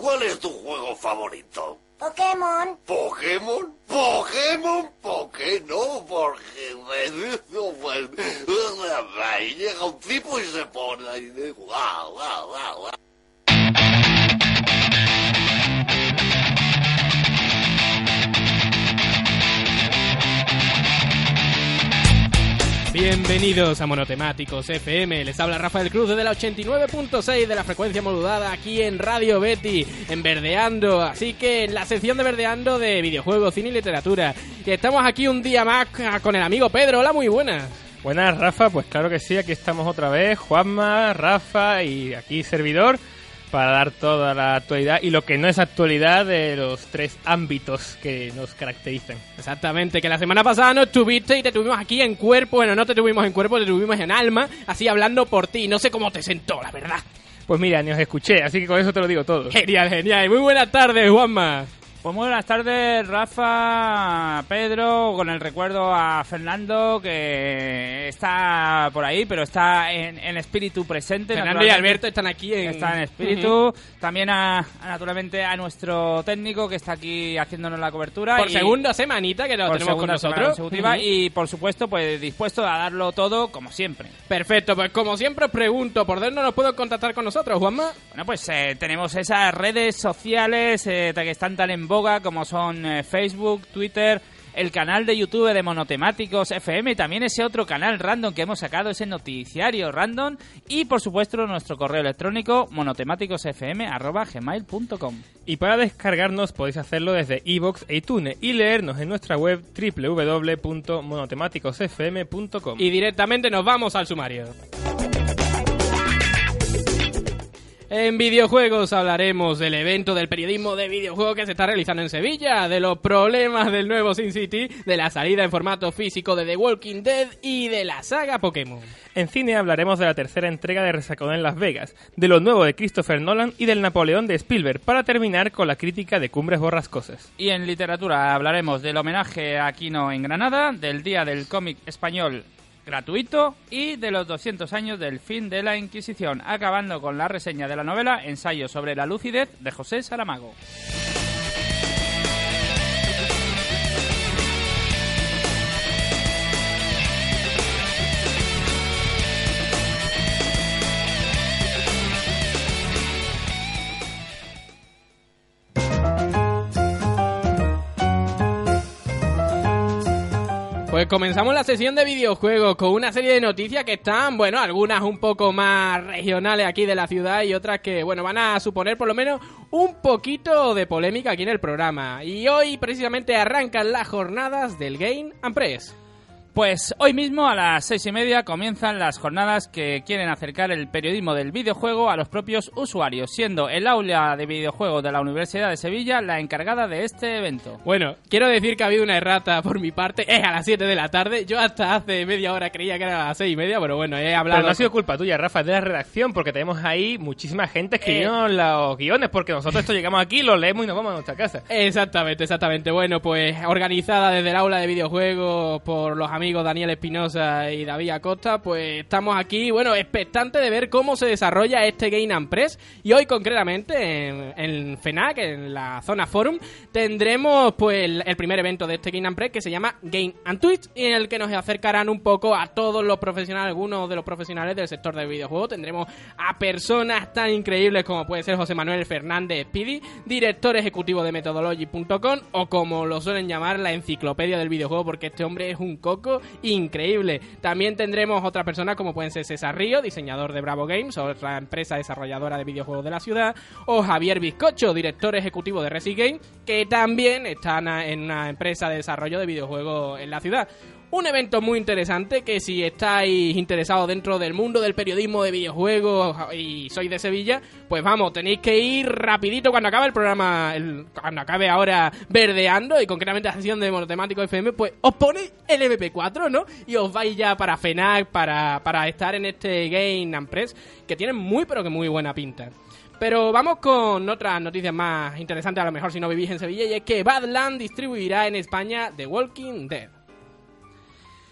¿cuál es tu juego favorito? Pokémon. ¿Pokémon? ¿Pokémon? ¿Por qué no? Porque... Ahí llega un tipo y se pone ahí de... ¡Guau, guau, guau, guau! Bienvenidos a Monotemáticos FM, les habla Rafael Cruz desde la 89.6 de la frecuencia modulada aquí en Radio Betty, en Verdeando, así que en la sección de Verdeando de videojuegos, cine y literatura. Y estamos aquí un día más con el amigo Pedro, hola muy buenas. Buenas, Rafa, pues claro que sí, aquí estamos otra vez, Juanma, Rafa y aquí servidor para dar toda la actualidad y lo que no es actualidad de los tres ámbitos que nos caracterizan. Exactamente, que la semana pasada no estuviste y te tuvimos aquí en cuerpo, bueno, no te tuvimos en cuerpo, te tuvimos en alma, así hablando por ti, no sé cómo te sentó, la verdad. Pues mira, ni os escuché, así que con eso te lo digo todo. Genial, genial, muy buenas tardes, Juanma. Pues muy buenas tardes, Rafa, Pedro, con el recuerdo a Fernando que está por ahí, pero está en, en espíritu presente. Fernando y Alberto están aquí en... Está en espíritu. También, a, naturalmente, a nuestro técnico que está aquí haciéndonos la cobertura. Por y segunda semanita que lo por tenemos con nosotros. Ujú. Y, por supuesto, pues dispuesto a darlo todo como siempre. Perfecto, pues como siempre os pregunto, ¿por dónde nos puedo contactar con nosotros, Juanma? Bueno, pues eh, tenemos esas redes sociales eh, que están tan en boga como son eh, Facebook, Twitter, el canal de YouTube de Monotemáticos FM y también ese otro canal random que hemos sacado, ese noticiario random y por supuesto nuestro correo electrónico monotemáticosfm.gmail.com Y para descargarnos podéis hacerlo desde iVoox e iTunes y leernos en nuestra web www.monotemáticosfm.com. Y directamente nos vamos al sumario. En videojuegos hablaremos del evento del periodismo de videojuegos que se está realizando en Sevilla, de los problemas del nuevo Sin City, de la salida en formato físico de The Walking Dead y de la saga Pokémon. En cine hablaremos de la tercera entrega de Resacón en Las Vegas, de lo nuevo de Christopher Nolan y del Napoleón de Spielberg, para terminar con la crítica de Cumbres Borrascosas. Y en literatura hablaremos del homenaje a Aquino en Granada, del Día del Cómic Español gratuito y de los 200 años del fin de la Inquisición, acabando con la reseña de la novela Ensayo sobre la lucidez de José Saramago. Pues comenzamos la sesión de videojuegos con una serie de noticias que están, bueno, algunas un poco más regionales aquí de la ciudad y otras que, bueno, van a suponer por lo menos un poquito de polémica aquí en el programa. Y hoy precisamente arrancan las jornadas del Game and Press. Pues hoy mismo a las seis y media comienzan las jornadas que quieren acercar el periodismo del videojuego a los propios usuarios, siendo el aula de videojuegos de la Universidad de Sevilla la encargada de este evento. Bueno, quiero decir que ha habido una errata por mi parte, es a las 7 de la tarde, yo hasta hace media hora creía que era a las 6 y media, pero bueno, he hablado... Pero no ha sido culpa tuya, Rafa, es de la redacción, porque tenemos ahí muchísima gente escribiendo los guiones, porque nosotros esto llegamos aquí, lo leemos y nos vamos a nuestra casa. Exactamente, exactamente. Bueno, pues organizada desde el aula de videojuegos por los amigos Daniel Espinosa y David Acosta, pues estamos aquí, bueno, expectantes de ver cómo se desarrolla este Game and Press. Y hoy concretamente en, en FENAC, en la zona Forum, tendremos pues el, primer evento de este Game and Press que se llama Game and Twitch, en el que nos acercarán un poco a todos los profesionales, algunos de los profesionales del sector del videojuego. Tendremos a personas tan increíbles como puede ser José Manuel Fernández Pidi, director ejecutivo de Methodology.com o como lo suelen llamar la enciclopedia del videojuego porque este hombre es un coco increíble. También tendremos otras personas como pueden ser César Río, diseñador de Bravo Games, otra empresa desarrolladora de videojuegos de la ciudad, o Javier Bizcocho, director ejecutivo de Resi Game, que también están en una empresa de desarrollo de videojuegos en la ciudad. Un evento muy interesante que si estáis interesados dentro del mundo del periodismo de videojuegos y sois de Sevilla, pues vamos, tenéis que ir rapidito cuando acabe el programa, el- cuando acabe ahora verdeando y concretamente la sesión de Monotemático FM, pues os ponéis el MP4, ¿no? Y os vais ya para FENAC, para, para estar en este Game and Press, que tiene muy pero que muy buena pinta. Pero vamos con otras noticias más interesantes, a lo mejor si no vivís en Sevilla, y es que Badland distribuirá en España The Walking Dead.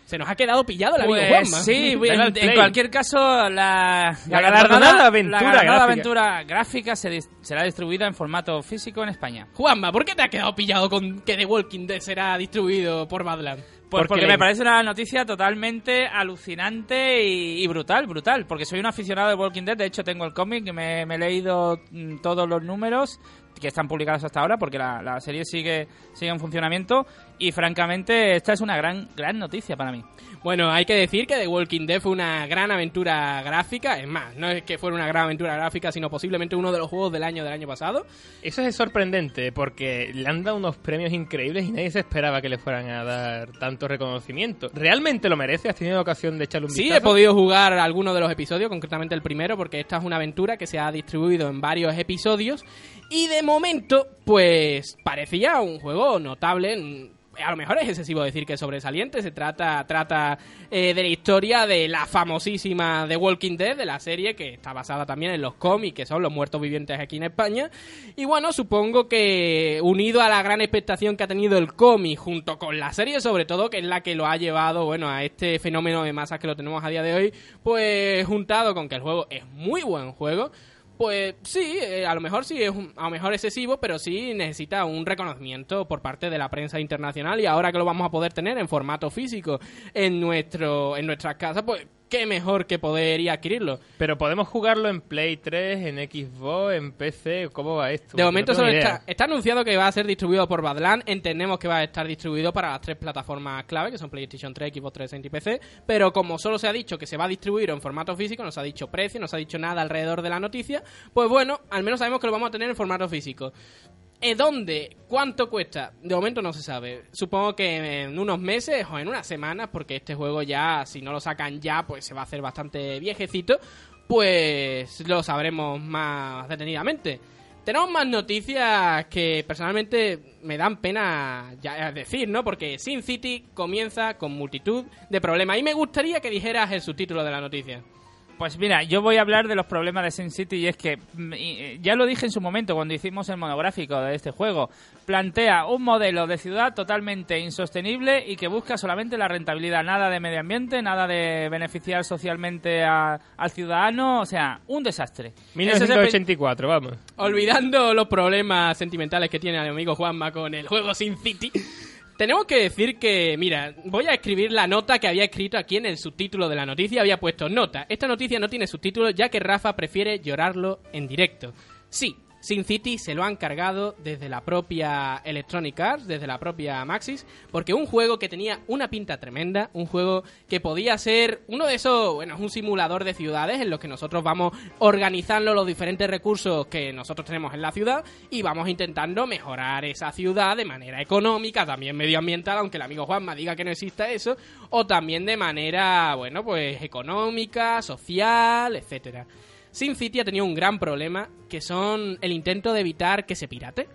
Se nos ha quedado pillado el amigo Pues Juanma. sí, en, en cualquier caso, la, La galardonada aventura la galardonada gráfica. aventura gráfica se dis- será distribuida en formato físico en España. Juanma, ¿por qué te has quedado pillado con que The Walking Dead será distribuido por Badland? Pues Porque porque me parece una noticia totalmente alucinante y, y brutal, brutal. Porque soy un aficionado de Walking Dead. De hecho, tengo el cómic, me, me he leído mm, todos los números que están publicados hasta ahora, porque la, la serie sigue, sigue en funcionamiento. Y francamente, esta es una gran, gran noticia para mí. Bueno, hay que decir que The Walking Dead fue una gran aventura gráfica. Es más, no es que fuera una gran aventura gráfica, sino posiblemente uno de los juegos del año del año pasado. Eso es sorprendente porque le han dado unos premios increíbles y nadie se esperaba que le fueran a dar tanto reconocimiento. ¿Realmente lo merece? ¿Has tenido ocasión de echarle un Sí, vistazo? he podido jugar algunos de los episodios, concretamente el primero, porque esta es una aventura que se ha distribuido en varios episodios. Y de momento, pues parecía un juego notable. A lo mejor es excesivo decir que es sobresaliente. Se trata, trata eh, de la historia de la famosísima The Walking Dead, de la serie que está basada también en los cómics, que son los muertos vivientes aquí en España. Y bueno, supongo que unido a la gran expectación que ha tenido el cómic junto con la serie, sobre todo, que es la que lo ha llevado, bueno, a este fenómeno de masas que lo tenemos a día de hoy, pues juntado con que el juego es muy buen juego. Pues sí, eh, a lo mejor sí es un- a lo mejor excesivo, pero sí necesita un reconocimiento por parte de la prensa internacional y ahora que lo vamos a poder tener en formato físico en nuestro en nuestras casas, pues qué mejor que poder ir a adquirirlo. Pero podemos jugarlo en Play 3, en Xbox, en PC. ¿Cómo va esto? De momento solo está, está anunciado que va a ser distribuido por Badland. Entendemos que va a estar distribuido para las tres plataformas clave, que son PlayStation 3, Xbox 360 y PC. Pero como solo se ha dicho que se va a distribuir en formato físico, no se ha dicho precio, no se ha dicho nada alrededor de la noticia, pues bueno, al menos sabemos que lo vamos a tener en formato físico. ¿Eh, ¿Dónde? ¿Cuánto cuesta? De momento no se sabe. Supongo que en unos meses o en unas semanas, porque este juego ya, si no lo sacan ya, pues se va a hacer bastante viejecito, pues lo sabremos más detenidamente. Tenemos más noticias que personalmente me dan pena ya decir, ¿no? Porque Sin City comienza con multitud de problemas. Y me gustaría que dijeras el subtítulo de la noticia. Pues mira, yo voy a hablar de los problemas de Sin City y es que mm, eh, ya lo dije en su momento cuando hicimos el monográfico de este juego. Plantea un modelo de ciudad totalmente insostenible y que busca solamente la rentabilidad, nada de medio ambiente, nada de beneficiar socialmente a- al ciudadano, o sea, un desastre. Ese es el 1984, vamos. Olvidando los problemas sentimentales que tiene el amigo Juanma con el juego Sin City, tenemos que decir que, mira, voy a escribir la nota que había escrito aquí en el subtítulo de la noticia. Había puesto nota. Esta noticia no tiene subtítulo ya que Rafa prefiere llorarlo en directo. Sí, Sin City se lo han cargado desde la propia Electronic Arts, desde la propia Maxis, porque un juego que tenía una pinta tremenda, un juego que podía ser uno de esos, bueno, es un simulador de ciudades en los que nosotros vamos organizando los diferentes recursos que nosotros tenemos en la ciudad y vamos intentando mejorar esa ciudad de manera económica, también medioambiental, aunque el amigo Juanma diga que no exista eso, o también de manera, bueno, pues económica, social, etcétera. Sin City ha tenido un gran problema, que son el intento de evitar que se pirate.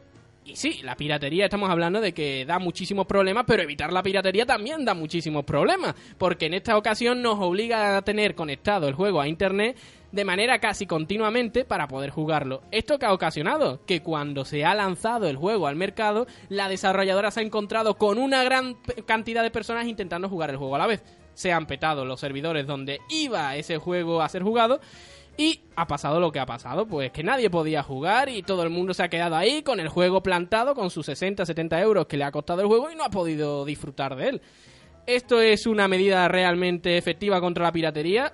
Y sí, la piratería estamos hablando de que da muchísimos problemas, pero evitar la piratería también da muchísimos problemas, porque en esta ocasión nos obliga a tener conectado el juego a internet de manera casi continuamente para poder jugarlo. ¿Esto que ha ocasionado? Que cuando se ha lanzado el juego al mercado, la desarrolladora se ha encontrado con una gran cantidad de personas intentando jugar el juego a la vez. Se han petado los servidores donde iba ese juego a ser jugado y ha pasado lo que ha pasado, pues que nadie podía jugar y todo el mundo se ha quedado ahí con el juego plantado, con sus 60, 70 euros que le ha costado el juego y no ha podido disfrutar de él. ¿Esto es una medida realmente efectiva contra la piratería?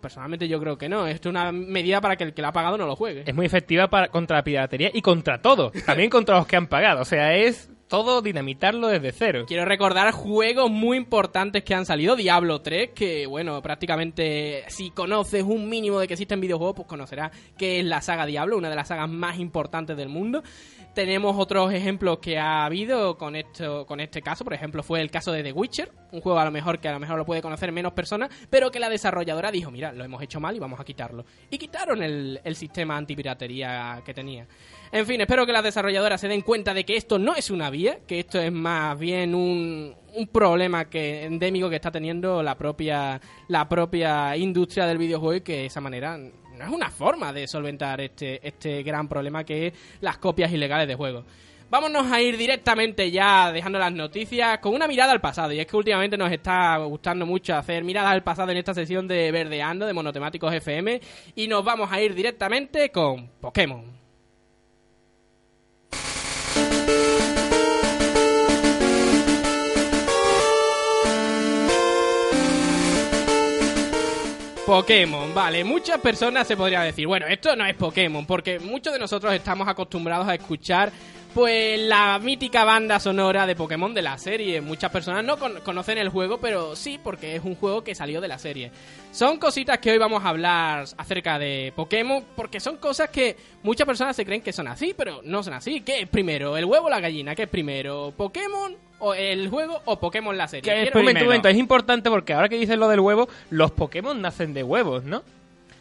Personalmente yo creo que no. Esto es una medida para que el que la ha pagado no lo juegue. Es muy efectiva para, contra la piratería y contra todo. También contra los que han pagado. O sea, es todo dinamitarlo desde cero. Quiero recordar juegos muy importantes que han salido. Diablo 3, que bueno, prácticamente si conoces un mínimo de que existen videojuegos, pues conocerás que es la saga Diablo, una de las sagas más importantes del mundo. Tenemos otros ejemplos que ha habido con esto, con este caso. Por ejemplo, fue el caso de The Witcher, un juego a lo mejor que a lo mejor lo puede conocer menos personas, pero que la desarrolladora dijo, mira, lo hemos hecho mal y vamos a quitarlo. Y quitaron el, el sistema antipiratería que tenía. En fin, espero que las desarrolladoras se den cuenta de que esto no es una vía, que esto es más bien un, un problema que endémico que está teniendo la propia la propia industria del videojuego y que de esa manera no es una forma de solventar este este gran problema que es las copias ilegales de juegos. Vámonos a ir directamente ya dejando las noticias con una mirada al pasado. Y es que últimamente nos está gustando mucho hacer miradas al pasado en esta sesión de Verdeando de Monotemáticos FM. Y nos vamos a ir directamente con Pokémon. Pokémon, vale, muchas personas se podrían decir, bueno, esto no es Pokémon, porque muchos de nosotros estamos acostumbrados a escuchar pues la mítica banda sonora de Pokémon de la serie. Muchas personas no con- conocen el juego, pero sí porque es un juego que salió de la serie. Son cositas que hoy vamos a hablar acerca de Pokémon, porque son cosas que muchas personas se creen que son así, pero no son así. ¿Qué es primero? ¿El huevo o la gallina? ¿Qué es primero? ¿Pokémon o el juego o Pokémon la serie? ¿Qué es momento, primero. un momento, es importante porque ahora que dices lo del huevo, los Pokémon nacen de huevos, ¿no?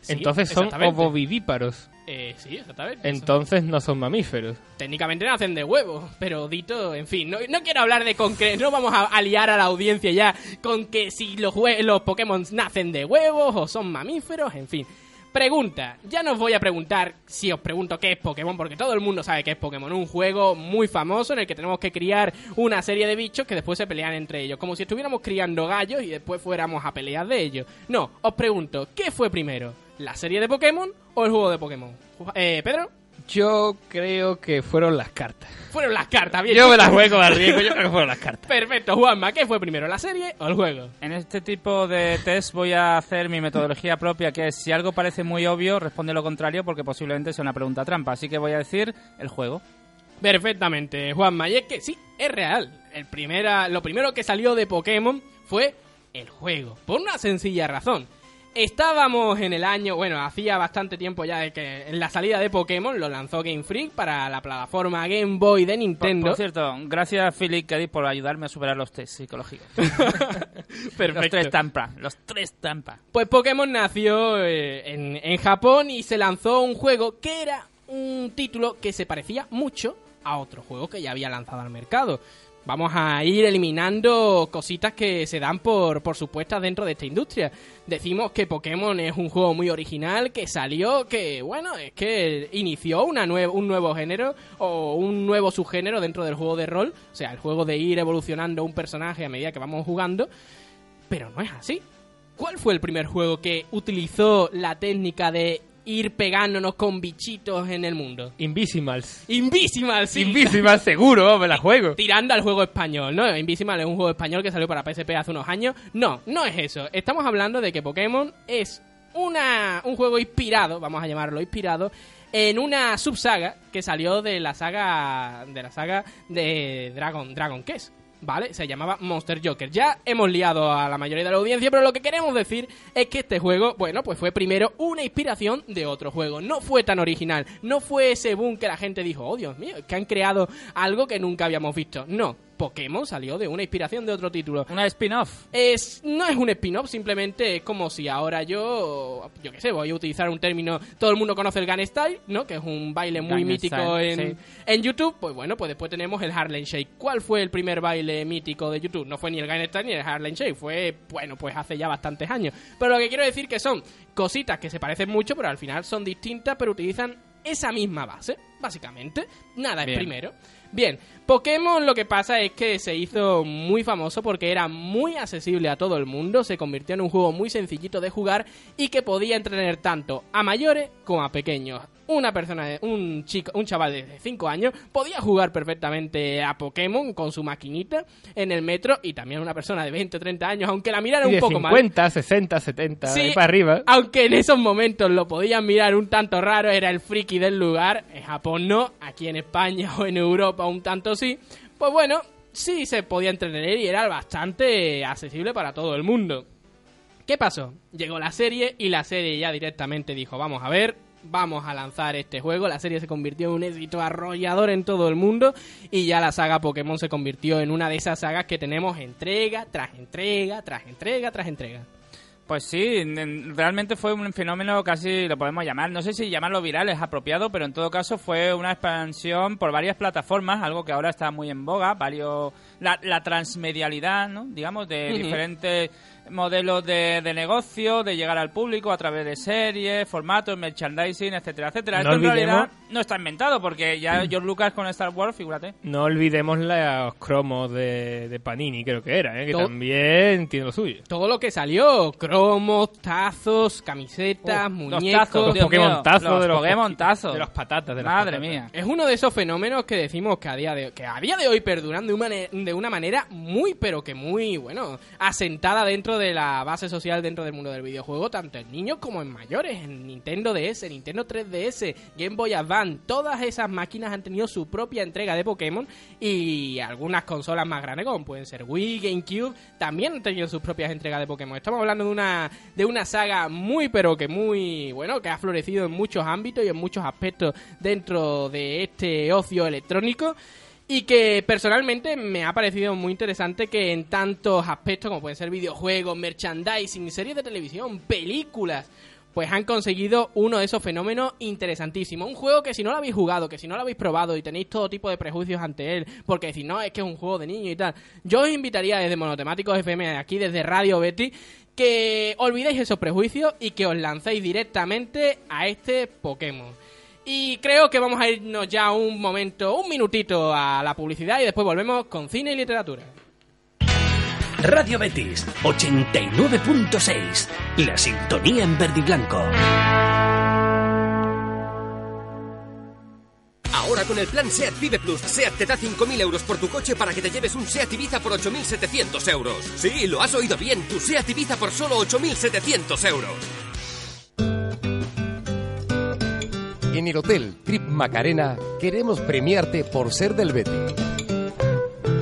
Sí, Entonces son ovovivíparos. Eh, sí, exactamente. Entonces no son mamíferos. técnicamente nacen de huevos, pero dito, en fin, no, no quiero hablar de concreto, no vamos a, a liar a la audiencia ya con que si los, los Pokémon nacen de huevos o son mamíferos, en fin. Pregunta, ya no os voy a preguntar si os pregunto qué es Pokémon, porque todo el mundo sabe qué es Pokémon, un juego muy famoso en el que tenemos que criar una serie de bichos que después se pelean entre ellos, como si estuviéramos criando gallos y después fuéramos a pelear de ellos. No, os pregunto, ¿qué fue primero? ¿La serie de Pokémon o el juego de Pokémon? Eh, Pedro, Yo creo que fueron las cartas. fueron las cartas, bien. Yo me las juego al riesgo, yo creo que fueron las cartas. Perfecto, Juanma, ¿qué fue primero, la serie o el juego? En este tipo de test voy a hacer mi metodología propia, que es si algo parece muy obvio, responde lo contrario porque posiblemente sea una pregunta trampa. Así que voy a decir el juego. Perfectamente, Juanma, y es que sí, es real. El primera, lo primero que salió de Pokémon fue el juego, por una sencilla razón. Estábamos en el año, bueno, hacía bastante tiempo ya de que en la salida de Pokémon lo lanzó Game Freak para la plataforma Game Boy de Nintendo. por cierto, gracias Philip Keddy por ayudarme a superar los test psicológicos. Los tres trampa, los tres trampa. Pues Pokémon nació eh, en, en Japón y se lanzó un juego que era un título que se parecía mucho a otro juego que ya había lanzado al mercado. Vamos a ir eliminando cositas que se dan por, por supuestas dentro de esta industria. Decimos que Pokémon es un juego muy original, que salió, que bueno, es que inició una nue- un nuevo género o un nuevo subgénero dentro del juego de rol. O sea, el juego de ir evolucionando un personaje a medida que vamos jugando. Pero no es así. ¿Cuál fue el primer juego que utilizó la técnica de ir pegándonos con bichitos en el mundo? Invisimals. Invisimal, sí. Invisimals seguro, me la juego. Tirando al juego español, ¿no? Invisimal es un juego español que salió para PSP hace unos años. No, no es eso. Estamos hablando de que Pokémon es una, un juego inspirado, vamos a llamarlo inspirado, en una subsaga que salió de la saga de la saga de Dragon Dragon Quest. ¿Vale? Se llamaba Monster Joker. Ya hemos liado a la mayoría de la audiencia, pero lo que queremos decir es que este juego, bueno, pues fue primero una inspiración de otro juego. No fue tan original. No fue ese boom que la gente dijo, oh Dios mío, que han creado algo que nunca habíamos visto. No. Pokémon salió de una inspiración de otro título. Una spin-off. Es, no es un spin-off, simplemente es como si ahora yo, yo qué sé, voy a utilizar un término, todo el mundo conoce el Gun Style, ¿no? Que es un baile muy mítico Style, en, sí. en YouTube. Pues bueno, pues después tenemos el Harlem Shake. ¿Cuál fue el primer baile mítico de YouTube? No fue ni el Gun Style ni el Harlem Shake, fue, bueno, pues hace ya bastantes años. Pero lo que quiero decir que son cositas que se parecen mucho, pero al final son distintas, pero utilizan esa misma base, básicamente. Nada es primero. Bien, Pokémon lo que pasa es que se hizo muy famoso porque era muy accesible a todo el mundo, se convirtió en un juego muy sencillito de jugar y que podía entretener tanto a mayores como a pequeños. Una persona, un chico, un chaval de 5 años podía jugar perfectamente a Pokémon con su maquinita en el metro y también una persona de 20 o 30 años, aunque la mirara Y un de poco mal. 50, 60, 70, Sí, ahí para arriba. Aunque en esos momentos lo podían mirar un tanto raro, era el friki del lugar. En Japón no, aquí en España o en Europa un tanto sí. Pues bueno, sí se podía entretener y era bastante accesible para todo el mundo. ¿Qué pasó? Llegó la serie y la serie ya directamente dijo, vamos a ver, vamos a lanzar este juego. La serie se convirtió en un éxito arrollador en todo el mundo y ya la saga Pokémon se convirtió en una de esas sagas que tenemos entrega tras entrega, tras entrega, tras entrega. Pues sí, realmente fue un fenómeno casi, lo podemos llamar, no sé si llamarlo viral es apropiado, pero en todo caso fue una expansión por varias plataformas, algo que ahora está muy en boga, varios, la, la transmedialidad, ¿no? digamos, de diferentes modelos de, de negocio, de llegar al público a través de series, formatos, merchandising, etcétera, etcétera. No Esto en realidad no está inventado, porque ya George Lucas con Star Wars, figúrate. No olvidemos los cromos de, de Panini, creo que era, ¿eh? que Todo- también tiene lo suyo. Todo lo que salió, cromos, tazos, camisetas, Oh, los muñecos... tazos, Los Pokémon mío, tazos los de los Pokémon poqui- tazos. de los patatas, de las Madre patatas. mía. Es uno de esos fenómenos que decimos que a día de, que a día de hoy perduran de una, mane- de una manera muy, pero que muy, bueno, asentada dentro de la base social dentro del mundo del videojuego, tanto en niños como en mayores, en Nintendo DS, Nintendo 3DS, Game Boy Advance, todas esas máquinas han tenido su propia entrega de Pokémon y algunas consolas más grandes como pueden ser Wii, GameCube, también han tenido sus propias entregas de Pokémon. Estamos hablando de una, de una saga muy, pero que muy, bueno, que ha florecido en muchos ámbitos y en muchos aspectos dentro de este ocio electrónico. Y que personalmente me ha parecido muy interesante que en tantos aspectos como pueden ser videojuegos, merchandising, series de televisión, películas, pues han conseguido uno de esos fenómenos interesantísimos. Un juego que si no lo habéis jugado, que si no lo habéis probado y tenéis todo tipo de prejuicios ante él, porque decís, no, es que es un juego de niño y tal, yo os invitaría desde Monotemáticos FM, aquí desde Radio Betty, que olvidéis esos prejuicios y que os lancéis directamente a este Pokémon. Y creo que vamos a irnos ya un momento, un minutito a la publicidad y después volvemos con cine y literatura. Radio Betis 89.6. La sintonía en verde y blanco. Ahora con el plan SEAT Vive Plus, SEAT te da 5.000 euros por tu coche para que te lleves un SEAT Ibiza por 8.700 euros. Sí, lo has oído bien, tu SEAT Ibiza por solo 8.700 euros. En el Hotel Trip Macarena queremos premiarte por ser del Betis.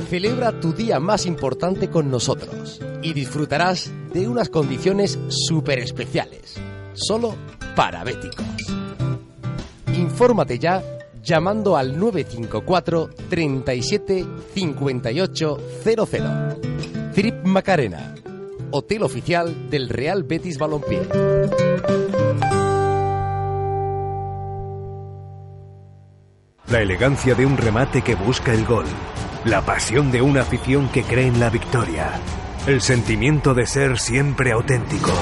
Celebra tu día más importante con nosotros y disfrutarás de unas condiciones súper especiales, solo para béticos. Infórmate ya llamando al 954 37 58 00. Trip Macarena, hotel oficial del Real Betis Balompié. La elegancia de un remate que busca el gol. La pasión de una afición que cree en la victoria. El sentimiento de ser siempre auténticos.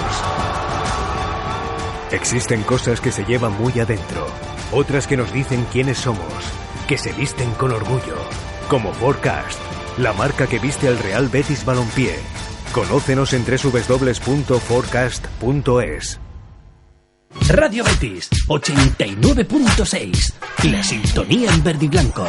Existen cosas que se llevan muy adentro. Otras que nos dicen quiénes somos. Que se visten con orgullo. Como Forecast, la marca que viste al Real Betis Balompié. Conócenos en www.forecast.es. Radio Betis 89.6. La sintonía en verde y blanco.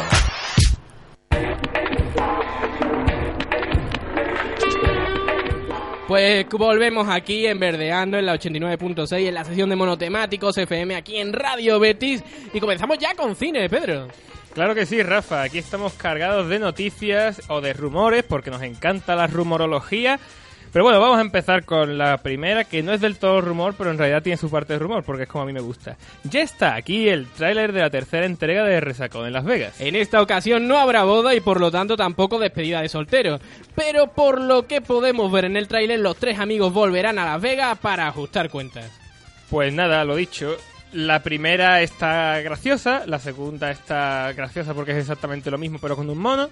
Pues volvemos aquí en Verdeando en la 89.6 en la sesión de monotemáticos FM aquí en Radio Betis y comenzamos ya con cine, Pedro. Claro que sí, Rafa. Aquí estamos cargados de noticias o de rumores porque nos encanta la rumorología. Pero bueno, vamos a empezar con la primera, que no es del todo rumor, pero en realidad tiene su parte de rumor, porque es como a mí me gusta. Ya está aquí el tráiler de la tercera entrega de Resacón en Las Vegas. En esta ocasión no habrá boda y por lo tanto tampoco despedida de soltero. Pero por lo que podemos ver en el tráiler, los tres amigos volverán a Las Vegas para ajustar cuentas. Pues nada, lo dicho. La primera está graciosa, la segunda está graciosa porque es exactamente lo mismo, pero con un mono.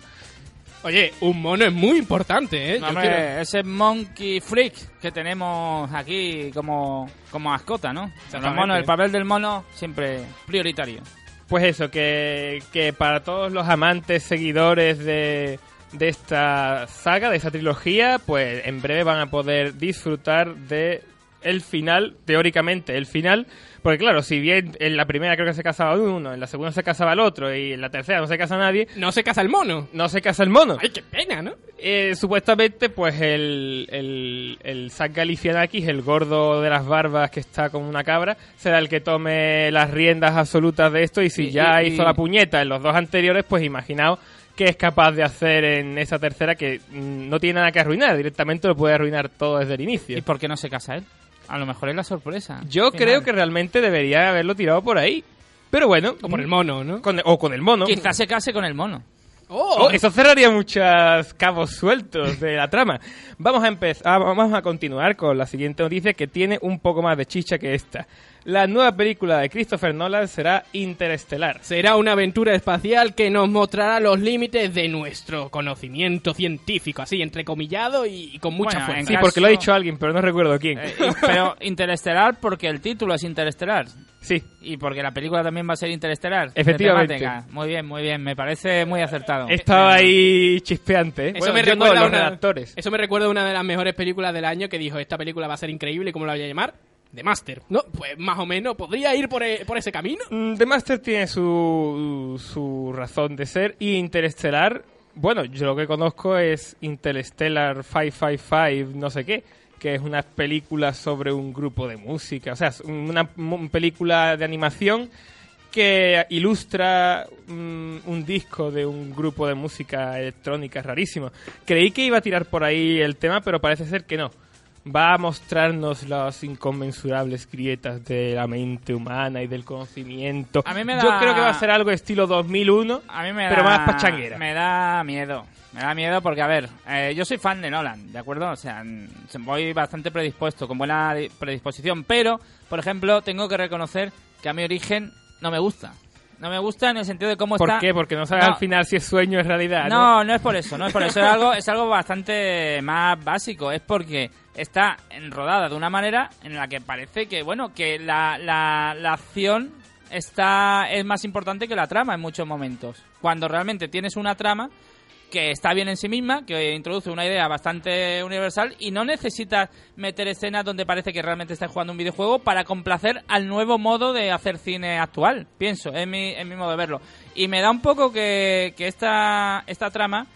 Oye, un mono es muy importante, ¿eh? Hombre, quiero- ese Monkey Freak que tenemos aquí como, como mascota, ¿no? Monos, el papel del mono siempre prioritario. Pues eso, que, que para todos los amantes, seguidores de, de esta saga, de esta trilogía, pues en breve van a poder disfrutar de el final, teóricamente el final, porque claro, si bien en la primera creo que se casaba uno, en la segunda se casaba el otro y en la tercera no se casa nadie, No se casa el mono. no se casa el mono. Ay, qué pena, ¿no? Eh, supuestamente, pues el, el, el Zach Galifianakis, el gordo de las barbas que está como una cabra, será el que tome las riendas absolutas de esto. Y si Y- ya y- hizo y- la puñeta en los dos anteriores, pues imaginaos que es capaz de hacer en esa tercera que mm, no tiene nada que arruinar, directamente lo puede arruinar todo desde el inicio. ¿Y por qué no se casa él? A lo mejor es la sorpresa. Yo Final. creo que realmente debería haberlo tirado por ahí. Pero bueno. O por el mono, ¿no? con- o con el mono. Quizás se case con el mono. Oh, eso cerraría muchos cabos sueltos de la trama. Vamos a empezar, vamos a continuar con la siguiente noticia que tiene un poco más de chicha que esta. La nueva película de Christopher Nolan será Interestelar. Será una aventura espacial que nos mostrará los límites de nuestro conocimiento científico, así entrecomillado y, y con mucha Bueno, fuerza. Sí, caso- porque lo ha dicho alguien, pero no recuerdo quién. Eh, pero interestelar porque el título es interestelar. Sí, Y porque la película también va a ser interestelar. Efectivamente. temática. Muy bien, muy bien. Me parece muy acertado. estaba ahí chispeante. ¿eh? Eso Bueno, me recuerda a los una, redactores. Eso me recuerda a una de las mejores películas del año que dijo esta película va a ser increíble, ¿cómo la voy a llamar? The Master. No, pues más o menos podría ir por, e- por ese camino. Mm, The Master tiene su, su razón de ser y Interestelar, bueno, yo lo que conozco es Interstellar 555, no sé qué, que es una película sobre un grupo de música, o sea, es una, mu- película de animación que ilustra mm, un disco de un grupo de música electrónica rarísimo. Creí que iba a tirar por ahí el tema, pero parece ser que no. Va a mostrarnos las inconmensurables grietas de la mente humana y del conocimiento. A mí me Yo da- creo que va a ser algo estilo 2001, A mí me pero da, más pachanguera. Me da miedo. Me da miedo porque, a ver, eh, yo soy fan de Nolan, ¿de acuerdo? O sea, mm, voy bastante predispuesto, con buena di- predisposición. Pero, por ejemplo, tengo que reconocer que a mi origen no me gusta. No me gusta en el sentido de cómo ¿Por está... qué? Porque no sabes No. al final si es sueño o es realidad. ¿no? No, no es por eso, no es por eso. Es algo, es algo bastante más básico. Es porque está enrodada de una manera en la que parece que, bueno, que la, la, la acción está es más importante que la trama en muchos momentos. Cuando realmente tienes una trama que está bien en sí misma, que introduce una idea bastante universal y no necesitas meter escenas donde parece que realmente estás jugando un videojuego para complacer al nuevo modo de hacer cine actual, pienso, es mi, es mi modo de verlo. Y me da un poco que, que esta, esta trama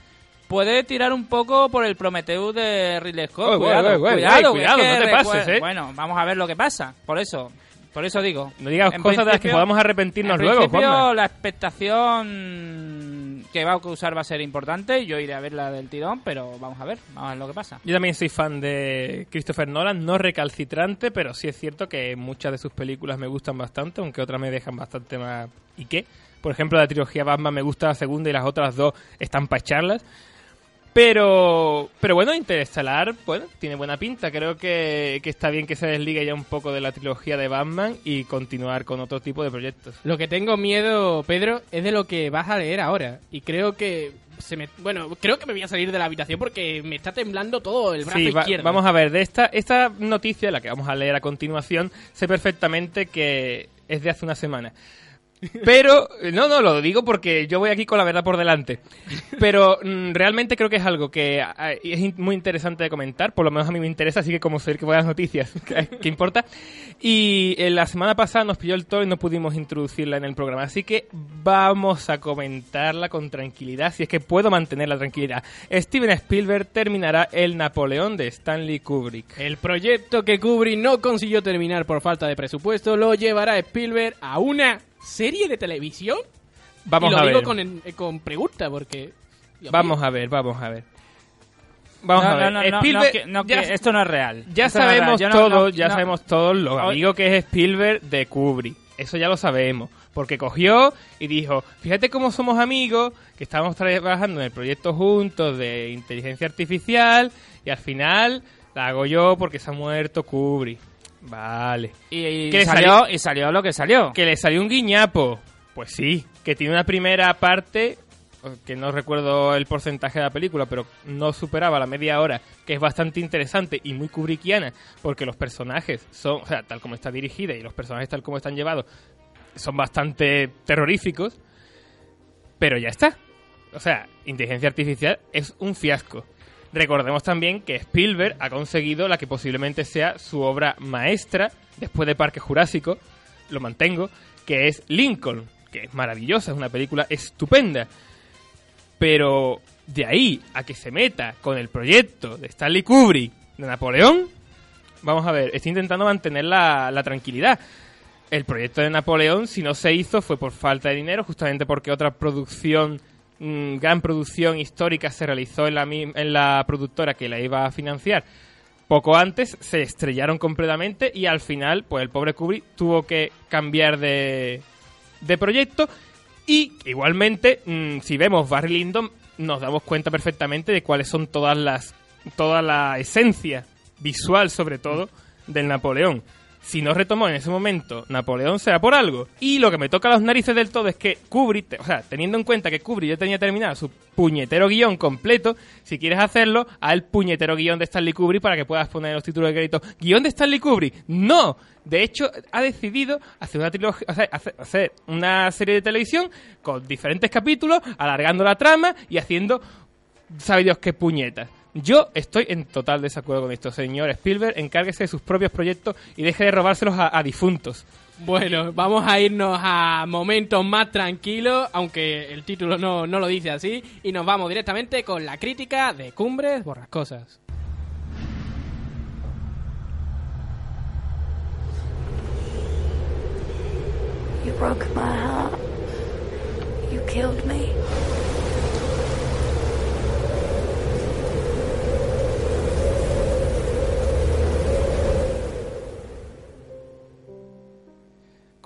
puede tirar un poco por el Prometheus de Ridley Scott. Cuidado, cuidado, cuidado, no te pases, ¿eh? Bueno, vamos a ver lo que pasa, por eso. Por eso digo. No digas cosas de las que podamos arrepentirnos en luego, Juanma. la expectación que va a causar va a ser importante. Yo iré a ver la del tirón, pero vamos a ver, vamos a ver lo que pasa. Yo también soy fan de Christopher Nolan, no recalcitrante, pero sí es cierto que muchas de sus películas me gustan bastante, aunque otras me dejan bastante más... ¿Y qué? Por ejemplo, la trilogía Batman me gusta la segunda y las otras dos están para echarlas. Pero, pero bueno, Interestelar, bueno, tiene buena pinta. Creo que, que está bien que se desligue ya un poco de la trilogía de Batman y continuar con otro tipo de proyectos. Lo que tengo miedo, Pedro, es de lo que vas a leer ahora. Y creo que se me... Bueno, creo que me voy a salir de la habitación porque me está temblando todo el brazo Sí, va- izquierdo. vamos a ver, de esta, esta noticia, la que vamos a leer a continuación, sé perfectamente que es de hace una semana. Pero, no, no, lo digo porque yo voy aquí con la verdad por delante. Pero mm, realmente creo que es algo que ah, es in- muy interesante de comentar, por lo menos a mí me interesa, así que como el que voy a las noticias, ¿qué importa? Y eh, la semana pasada nos pilló el toro y no pudimos introducirla en el programa, así que vamos a comentarla con tranquilidad, si es que puedo mantener la tranquilidad. Steven Spielberg terminará el Napoleón de Stanley Kubrick. El proyecto que Kubrick no consiguió terminar por falta de presupuesto lo llevará Spielberg a una serie de televisión. Vamos y lo a digo ver. con, en- con pregunta porque... Dios Vamos mío. a ver, vamos a ver. Vamos no, a ver. no, no, no, Spielberg, no, que- no, ya, que esto no es real. ya Esto real. sabemos todos, no- ya no- sabemos todos lo amigo que es Spielberg de Kubrick. Eso ya lo sabemos, porque cogió y dijo, fíjate cómo somos amigos, que estamos trabajando en el proyecto juntos de inteligencia artificial y al final la hago yo porque se ha muerto Kubrick. Vale. Y, y ¿Qué salió, salió? y salió lo que salió. Que le salió un guiñapo. Pues sí, que tiene una primera parte, que no recuerdo el porcentaje de la película, pero no superaba la media hora, que es bastante interesante y muy kubrickiana, porque los personajes son, o sea, tal como está dirigida y los personajes tal como están llevados, son bastante terroríficos, pero ya está. O sea, inteligencia artificial es un fiasco. Recordemos también que Spielberg ha conseguido la que posiblemente sea su obra maestra después de Parque Jurásico, lo mantengo, que es Lincoln, que es maravillosa, es una película estupenda. Pero de ahí a que se meta con el proyecto de Stanley Kubrick de Napoleón, vamos a ver, estoy intentando mantener la, la tranquilidad. El proyecto de Napoleón, si no se hizo, fue por falta de dinero, justamente porque otra producción mm, gran producción histórica se realizó en la, en la productora que la iba a financiar poco antes, se estrellaron completamente y al final, pues el pobre Kubrick tuvo que cambiar de, de proyecto y igualmente, mm, si vemos Barry Lyndon, nos damos cuenta perfectamente de cuáles son todas las toda la esencia visual, sobre todo, del Napoleón. Si no retomó en ese momento Napoleón, será por algo. Y lo que me toca a los narices del todo es que Kubrick, o sea, teniendo en cuenta que Kubrick ya tenía terminado su puñetero guion completo, si quieres hacerlo, a el puñetero guion de Stanley Kubrick para que puedas poner los títulos de crédito. ¿Guión de Stanley Kubrick? ¡No! De hecho, ha decidido hacer una trilogía, hacer una serie de televisión con diferentes capítulos, alargando la trama y haciendo sabe Dios qué puñetas. Yo estoy en total desacuerdo con esto, señor Spielberg. Encárguese de sus propios proyectos y deje de robárselos a, a difuntos. Bueno, vamos a irnos a momentos más tranquilos, aunque el título no, no lo dice así, y nos vamos directamente con la crítica de Cumbres Borrascosas. You broke my heart. You killed me.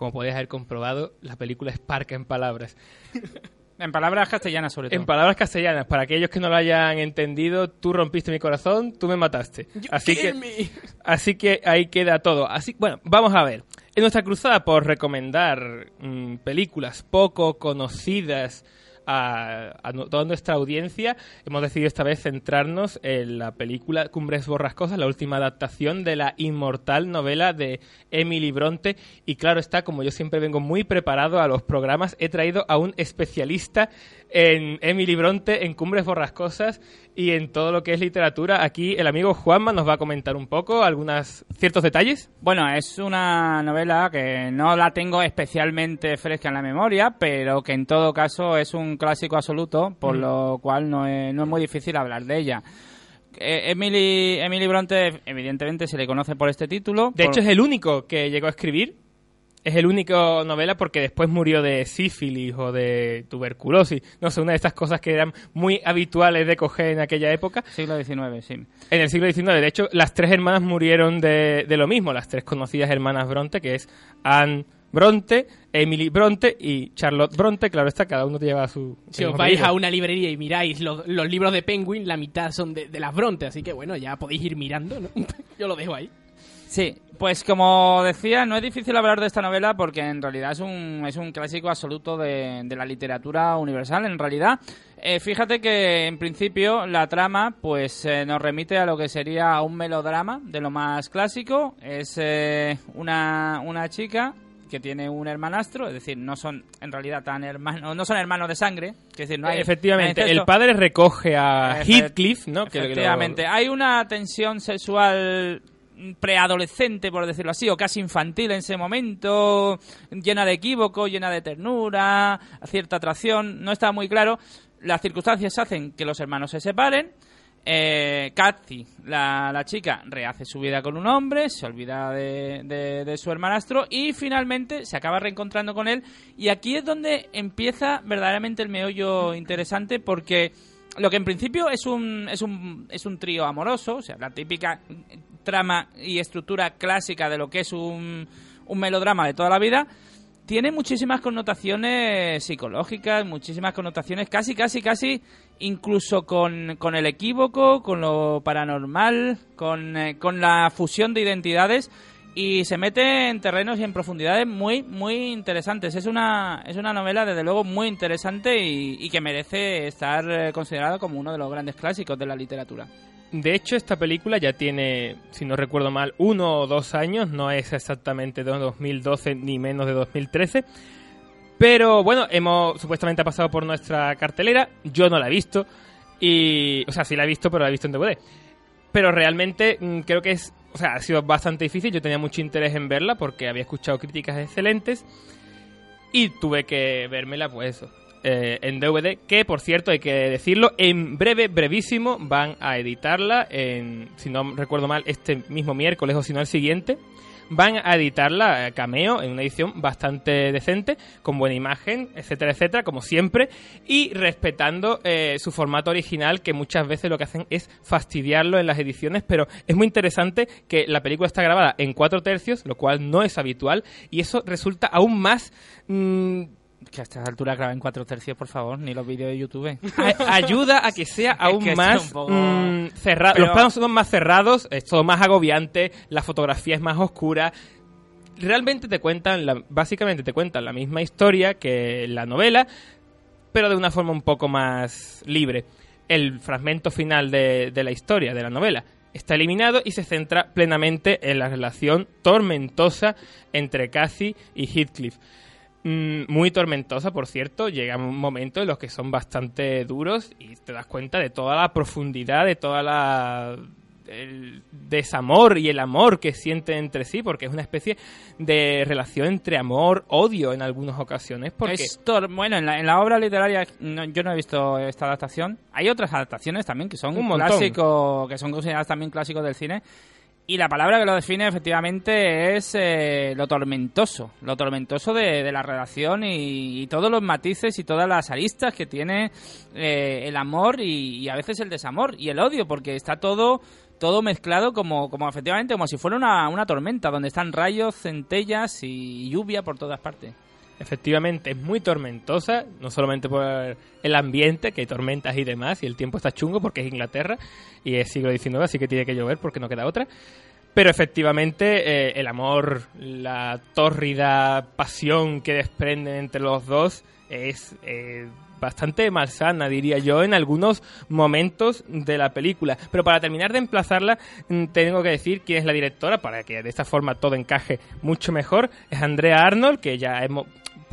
Como podéis haber comprobado, la película es parca en palabras. En palabras castellanas, sobre todo. En palabras castellanas, para aquellos que no lo hayan entendido, tú rompiste mi corazón, tú me mataste. Así que, así que ahí queda todo. Así, bueno, vamos a ver. En nuestra cruzada por recomendar mm, películas poco conocidas a, a toda nuestra audiencia, hemos decidido esta vez centrarnos en la película Cumbres Borrascosas, la última adaptación de la inmortal novela de Emily Bronte. Y claro está, como yo siempre vengo muy preparado a los programas, he traído a un especialista en Emily Bronte, en Cumbres Borrascosas y en todo lo que es literatura. Aquí el amigo Juanma nos va a comentar un poco algunos ciertos detalles. Bueno, es una novela que no la tengo especialmente fresca en la memoria, pero que en todo caso es un clásico absoluto, por Mm. lo cual no es, no es muy difícil hablar de ella. Eh, Emily, Emily Bronte, evidentemente, se le conoce por este título. De por- hecho, es el único que llegó a escribir. Es el único novela porque después murió de sífilis o de tuberculosis. No sé, una de estas cosas que eran muy habituales de coger en aquella época. Siglo XIX, sí. En el siglo XIX. De hecho, las tres hermanas murieron de, de lo mismo. Las tres conocidas hermanas Bronte, que es Anne Bronte, Emily Bronte y Charlotte Bronte. Claro está, cada uno lleva su... Si os vais a una librería y miráis los, los libros de Penguin, la mitad son de, de las Bronte, así que bueno, ya podéis ir mirando, ¿no? Yo lo dejo ahí. Sí, pues como decía, no es difícil hablar de esta novela porque en realidad es un, es un clásico absoluto de, de la literatura universal. En realidad, Eh, fíjate que en principio la trama pues eh, nos remite a lo que sería un melodrama de lo más clásico. Es eh, una, una chica que tiene un hermanastro, es decir, no son en realidad tan hermanos, no son hermanos de sangre, es decir, no hay Efectivamente, no hay el padre recoge a Heathcliff, ¿no? Que- que lo- Efectivamente. Hay una tensión sexual preadolescente, por decirlo así, o casi infantil en ese momento, llena de equívoco, llena de ternura, cierta atracción, no está muy claro. Las circunstancias hacen que los hermanos se separen. Eh, Kathy, la, la chica, rehace su vida con un hombre, se olvida de, de- de su hermanastro y finalmente se acaba reencontrando con él. Y aquí es donde empieza verdaderamente el meollo interesante porque lo que en principio es un, es un, es un trío amoroso, o sea, la típica trama y estructura clásica de lo que es un, un melodrama de toda la vida, tiene muchísimas connotaciones psicológicas, muchísimas connotaciones casi, casi, casi, incluso con, con el equívoco, con lo paranormal, con, eh, con la fusión de identidades y se mete en terrenos y en profundidades muy, muy interesantes. Es una, es una novela, desde luego, muy interesante y, y que merece estar eh, considerada como uno de los grandes clásicos de la literatura. De hecho, esta película ya tiene, si no recuerdo mal, uno o dos años, no es exactamente de 2012 ni menos de 2013. Pero bueno, hemos supuestamente ha pasado por nuestra cartelera, yo no la he visto, y, o sea, sí la he visto, pero la he visto en DVD. Pero realmente mm, creo que es, o sea, ha sido bastante difícil, yo tenía mucho interés en verla porque había escuchado críticas excelentes y tuve que vérmela, pues eso, eh, en DVD, que por cierto hay que decirlo, en breve, brevísimo, van a editarla, en, si no recuerdo mal, este mismo miércoles o si no el siguiente, van a editarla eh, cameo en una edición bastante decente, con buena imagen, etcétera, etcétera, como siempre, y respetando eh, su formato original, que muchas veces lo que hacen es fastidiarlo en las ediciones, pero es muy interesante que la película está grabada en cuatro tercios, lo cual no es habitual, y eso resulta aún más... mm, Que a estas alturas graben cuatro tercios, por favor, ni los vídeos de YouTube. a- ayuda a que sea aún que más poco- mm, cerrado. Pero- Los planos son más cerrados, es todo más agobiante, la fotografía es más oscura. Realmente te cuentan, la- básicamente te cuentan la misma historia que la novela, pero de una forma un poco más libre. El fragmento final de, de la historia, de la novela, está eliminado y se centra plenamente en la relación tormentosa entre Cathy y Heathcliff. Mm, muy tormentosa, por cierto. Llega un momento en los que son bastante duros y te das cuenta de toda la profundidad, de toda la el desamor y el amor que sienten entre sí, porque es una especie de relación entre amor, odio en algunas ocasiones, porque Es bueno, en la, en la obra literaria no- yo no he visto esta adaptación. Hay otras adaptaciones también que son Un montón. clásicos, que son consideradas también clásicos del cine. Y la palabra que lo define efectivamente es eh, lo tormentoso, lo tormentoso de, la relación y, y todos los matices y todas las aristas que tiene eh, el amor y, y a veces el desamor y el odio, porque está todo todo mezclado como, como efectivamente como si fuera una, una tormenta, donde están rayos, centellas y lluvia por todas partes. Efectivamente, es muy tormentosa, no solamente por el ambiente, que hay tormentas y demás, y el tiempo está chungo porque es Inglaterra y es siglo XIX, así que tiene que llover porque no queda otra. Pero efectivamente, eh, el amor, la tórrida pasión que desprenden entre los dos es eh, bastante malsana, diría yo, en algunos momentos de la película. Pero para terminar de emplazarla, mm, tengo que decir quién es la directora, para que de esta forma todo encaje mucho mejor. Es Andrea Arnold, que ya hemos,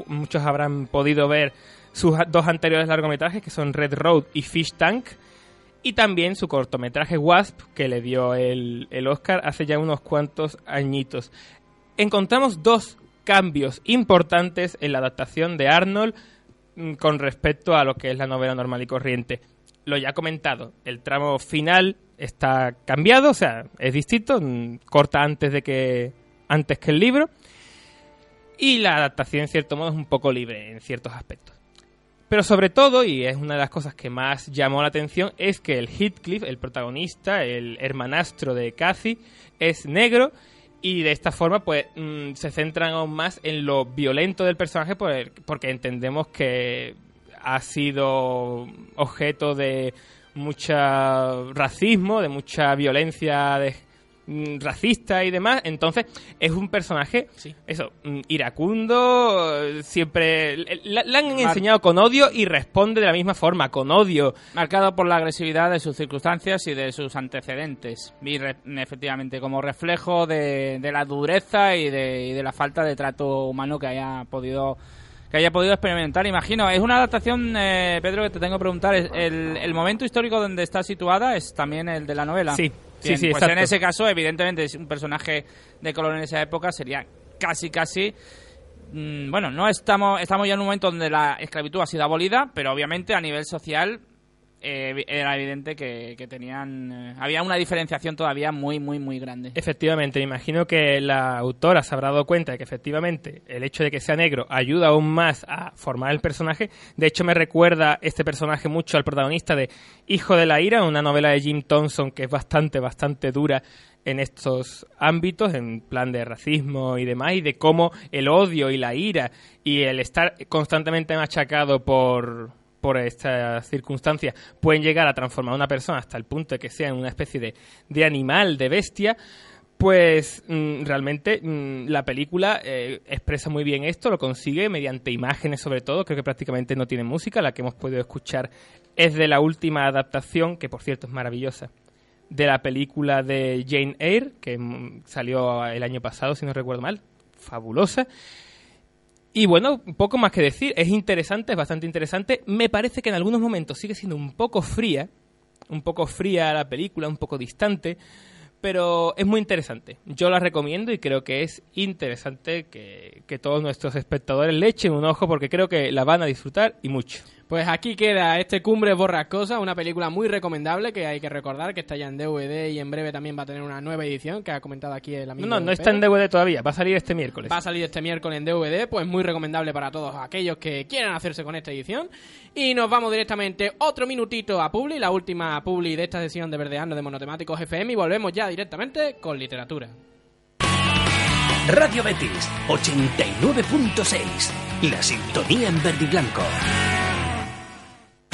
muchos habrán podido ver sus dos anteriores largometrajes, que son Red Road y Fish Tank. Y también su cortometraje Wasp, que le dio el, el Oscar hace ya unos cuantos añitos. Encontramos dos cambios importantes en la adaptación de Arnold mm, con respecto a lo que es la novela normal y corriente. Lo ya comentado, el tramo final está cambiado, o sea, es distinto, mm, corta antes de que antes que el libro y la adaptación en cierto modo es un poco libre en ciertos aspectos. Pero sobre todo, y es una de las cosas que más llamó la atención, es que el Heathcliff, el protagonista, el hermanastro de Cathy, es negro y de esta forma pues mm, se centran aún más en lo violento del personaje porque entendemos que ha sido objeto de mucha racismo, de mucha violencia de, racista y demás. Entonces es un personaje, eso, mm, iracundo, eh, siempre le, han enseñado con odio y responde de la misma forma, con odio. Marcado por la agresividad de sus circunstancias y de sus antecedentes. Y re- efectivamente, como reflejo de, de la dureza y de, y de la falta de trato humano que haya podido que haya podido experimentar, imagino. Es una adaptación, eh, Pedro, que te tengo que preguntar. ¿es El, el momento histórico donde está situada es también el de la novela? Sí, sí, Pues en ese caso, evidentemente, un personaje de color en esa época sería casi, casi Mm, bueno, no estamos, estamos ya en un momento donde la esclavitud ha sido abolida, pero obviamente a nivel social eh, era evidente que, que tenían, eh, había una diferenciación todavía muy, muy, muy grande. Efectivamente, me imagino que la autora se habrá dado cuenta de que efectivamente el hecho de que sea negro ayuda aún más a formar el personaje. De hecho, me recuerda este personaje mucho al protagonista de Hijo de la Ira, una novela de Jim Thompson que es bastante, bastante dura en estos ámbitos, en plan de racismo y demás, y de cómo el odio y la ira y el estar constantemente machacado por, por estas circunstancias pueden llegar a transformar a una persona hasta el punto de que sea una especie de, de animal, de bestia, pues mm, realmente mm, la película eh, expresa muy bien esto, lo consigue mediante imágenes sobre todo, creo que prácticamente no tiene música, la que hemos podido escuchar es de la última adaptación, que por cierto es maravillosa, de la película de Jane Eyre, que mm, salió el año pasado, si no recuerdo mal, fabulosa. Y bueno, poco más que decir, es interesante, es bastante interesante. Me parece que en algunos momentos sigue siendo un poco fría, un poco fría la película, un poco distante, pero es muy interesante. Yo la recomiendo y creo que es interesante que, que todos nuestros espectadores le echen un ojo porque creo que la van a disfrutar y mucho. Pues aquí queda este Cumbre Borrascosa, una película muy recomendable que hay que recordar que está ya en DVD y en breve también va a tener una nueva edición que ha comentado aquí el amigo. No, no, no está en DVD todavía, va a salir este miércoles. Va a salir este miércoles en DVD, pues muy recomendable para todos aquellos que quieran hacerse con esta edición. Y nos vamos directamente otro minutito a Publi, la última Publi de esta sesión de Verdeando de Monotemáticos FM y volvemos ya directamente con literatura. Radio Betis 89.6. La sintonía en verde y blanco.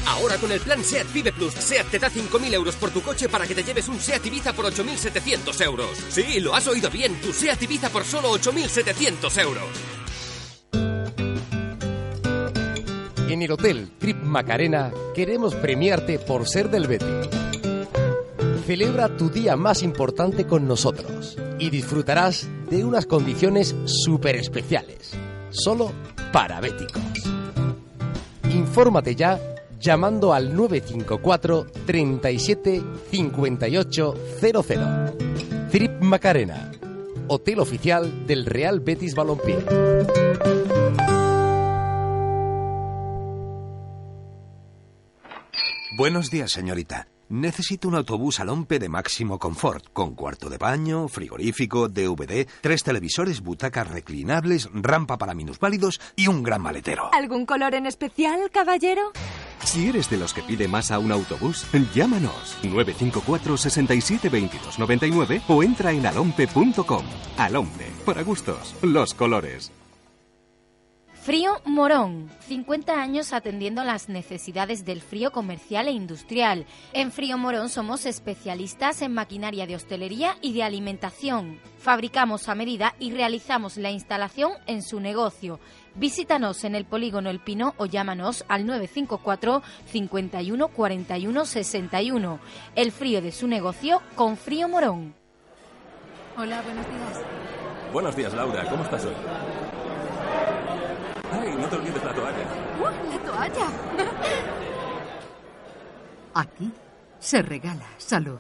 Ahora con el plan SEAT Vive Plus, SEAT te da 5.000 euros por tu coche para que te lleves un SEAT Ibiza por 8.700 euros. Sí, lo has oído bien, tu SEAT Ibiza por solo 8.700 euros. En el Hotel Trip Macarena queremos premiarte por ser del Betis. Celebra tu día más importante con nosotros y disfrutarás de unas condiciones súper especiales, solo para béticos. Infórmate ya llamando al 954 37 58 00. Trip Macarena, hotel oficial del Real Betis Balompié. Buenos días, señorita. Necesito un autobús al Ompe de máximo confort, con cuarto de baño, frigorífico, DVD, tres televisores, butacas reclinables, rampa para minusválidos y un gran maletero. ¿Algún color en especial, caballero? Si eres de los que pide más a un autobús, llámanos 954 67 22 99 o entra en alompe.com. Alompe, para gustos, los colores. Frío Morón, 50 años atendiendo las necesidades del frío comercial e industrial. En Frío Morón somos especialistas en maquinaria de hostelería y de alimentación. Fabricamos a medida y realizamos la instalación en su negocio. Visítanos en el polígono El Pino o llámanos al 954 51 41 61. El frío de su negocio con Frío Morón. Hola, buenos días. Buenos días, Laura. ¿Cómo estás hoy? Ay, no te olvides la toalla. ¡Uh, la toalla! Aquí se regala salud.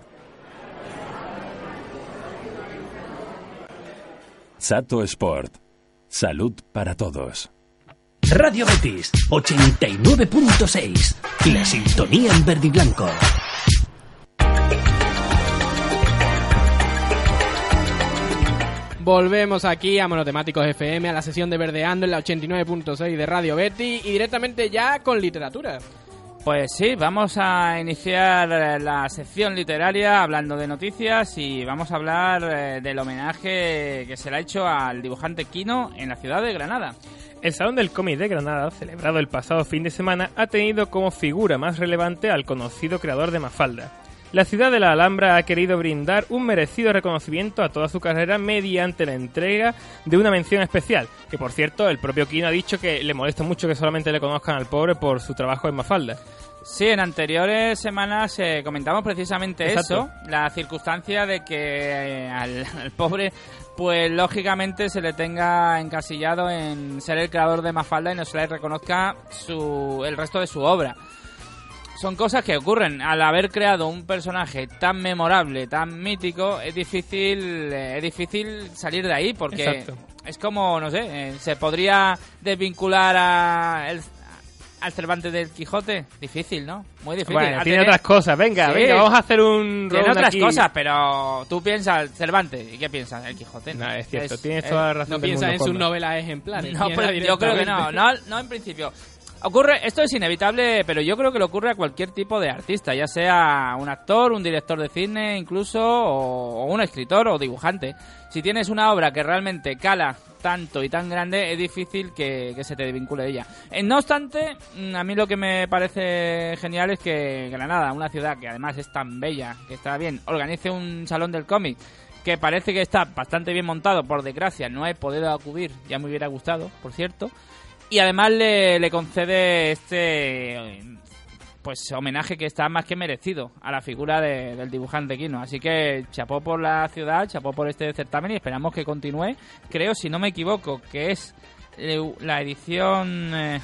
Sato Sport. Salud para todos. Radio Betis 89.6. La sintonía en verde y blanco. Volvemos aquí a Monotemáticos FM, a la sesión de Verdeando en la 89.6 de Radio Betty y directamente ya con literatura. Pues sí, vamos a iniciar eh, la sección literaria hablando de noticias y vamos a hablar eh, del homenaje que se le ha hecho al dibujante Kino en la ciudad de Granada. El Salón del Cómic de Granada, celebrado el pasado fin de semana, ha tenido como figura más relevante al conocido creador de Mafalda. La ciudad de la Alhambra ha querido brindar un merecido reconocimiento a toda su carrera mediante la entrega de una mención especial, que por cierto el propio Kino ha dicho que le molesta mucho que solamente le conozcan al pobre por su trabajo en Mafalda. Sí, en anteriores semanas eh, comentamos precisamente Exacto. eso, la circunstancia de que eh, al, al pobre, pues lógicamente se le tenga encasillado en ser el creador de Mafalda y no se le reconozca su, el resto de su obra. Son cosas que ocurren. Al haber creado un personaje tan memorable, tan mítico, es difícil, eh, es difícil salir de ahí porque Exacto. es como, no sé, eh, se podría desvincular a el- al Cervantes del Quijote. Difícil, ¿no? Muy difícil. Bueno, tiene tener- otras cosas. Venga, Sí. venga, vamos a hacer un Tiene round otras aquí. cosas, pero tú piensas Cervantes. ¿Y qué piensas? El Quijote. No, es cierto, Es- tienes es- toda la razón No del piensa mundo, en sus novelas ejemplares. No, pero yo creo que no, no, no en principio. Ocurre, esto es inevitable, pero yo creo que le ocurre a cualquier tipo de artista, ya sea un actor, un director de cine incluso, o, un escritor o dibujante. Si tienes una obra que realmente cala tanto y tan grande, es difícil que, que se te desvincule de ella. Eh, no obstante, mm, a mí lo que me parece genial es que Granada, una ciudad que además es tan bella, que está bien, organice un salón del cómic que parece que está bastante bien montado, por desgracia no he podido acudir, ya me hubiera gustado, por cierto, y además le, concede este pues homenaje que está más que merecido a la figura de- del dibujante Kino. Así que chapó por la ciudad, chapó por este certamen y esperamos que continúe. Creo, si no me equivoco, que es eh, la edición... eh,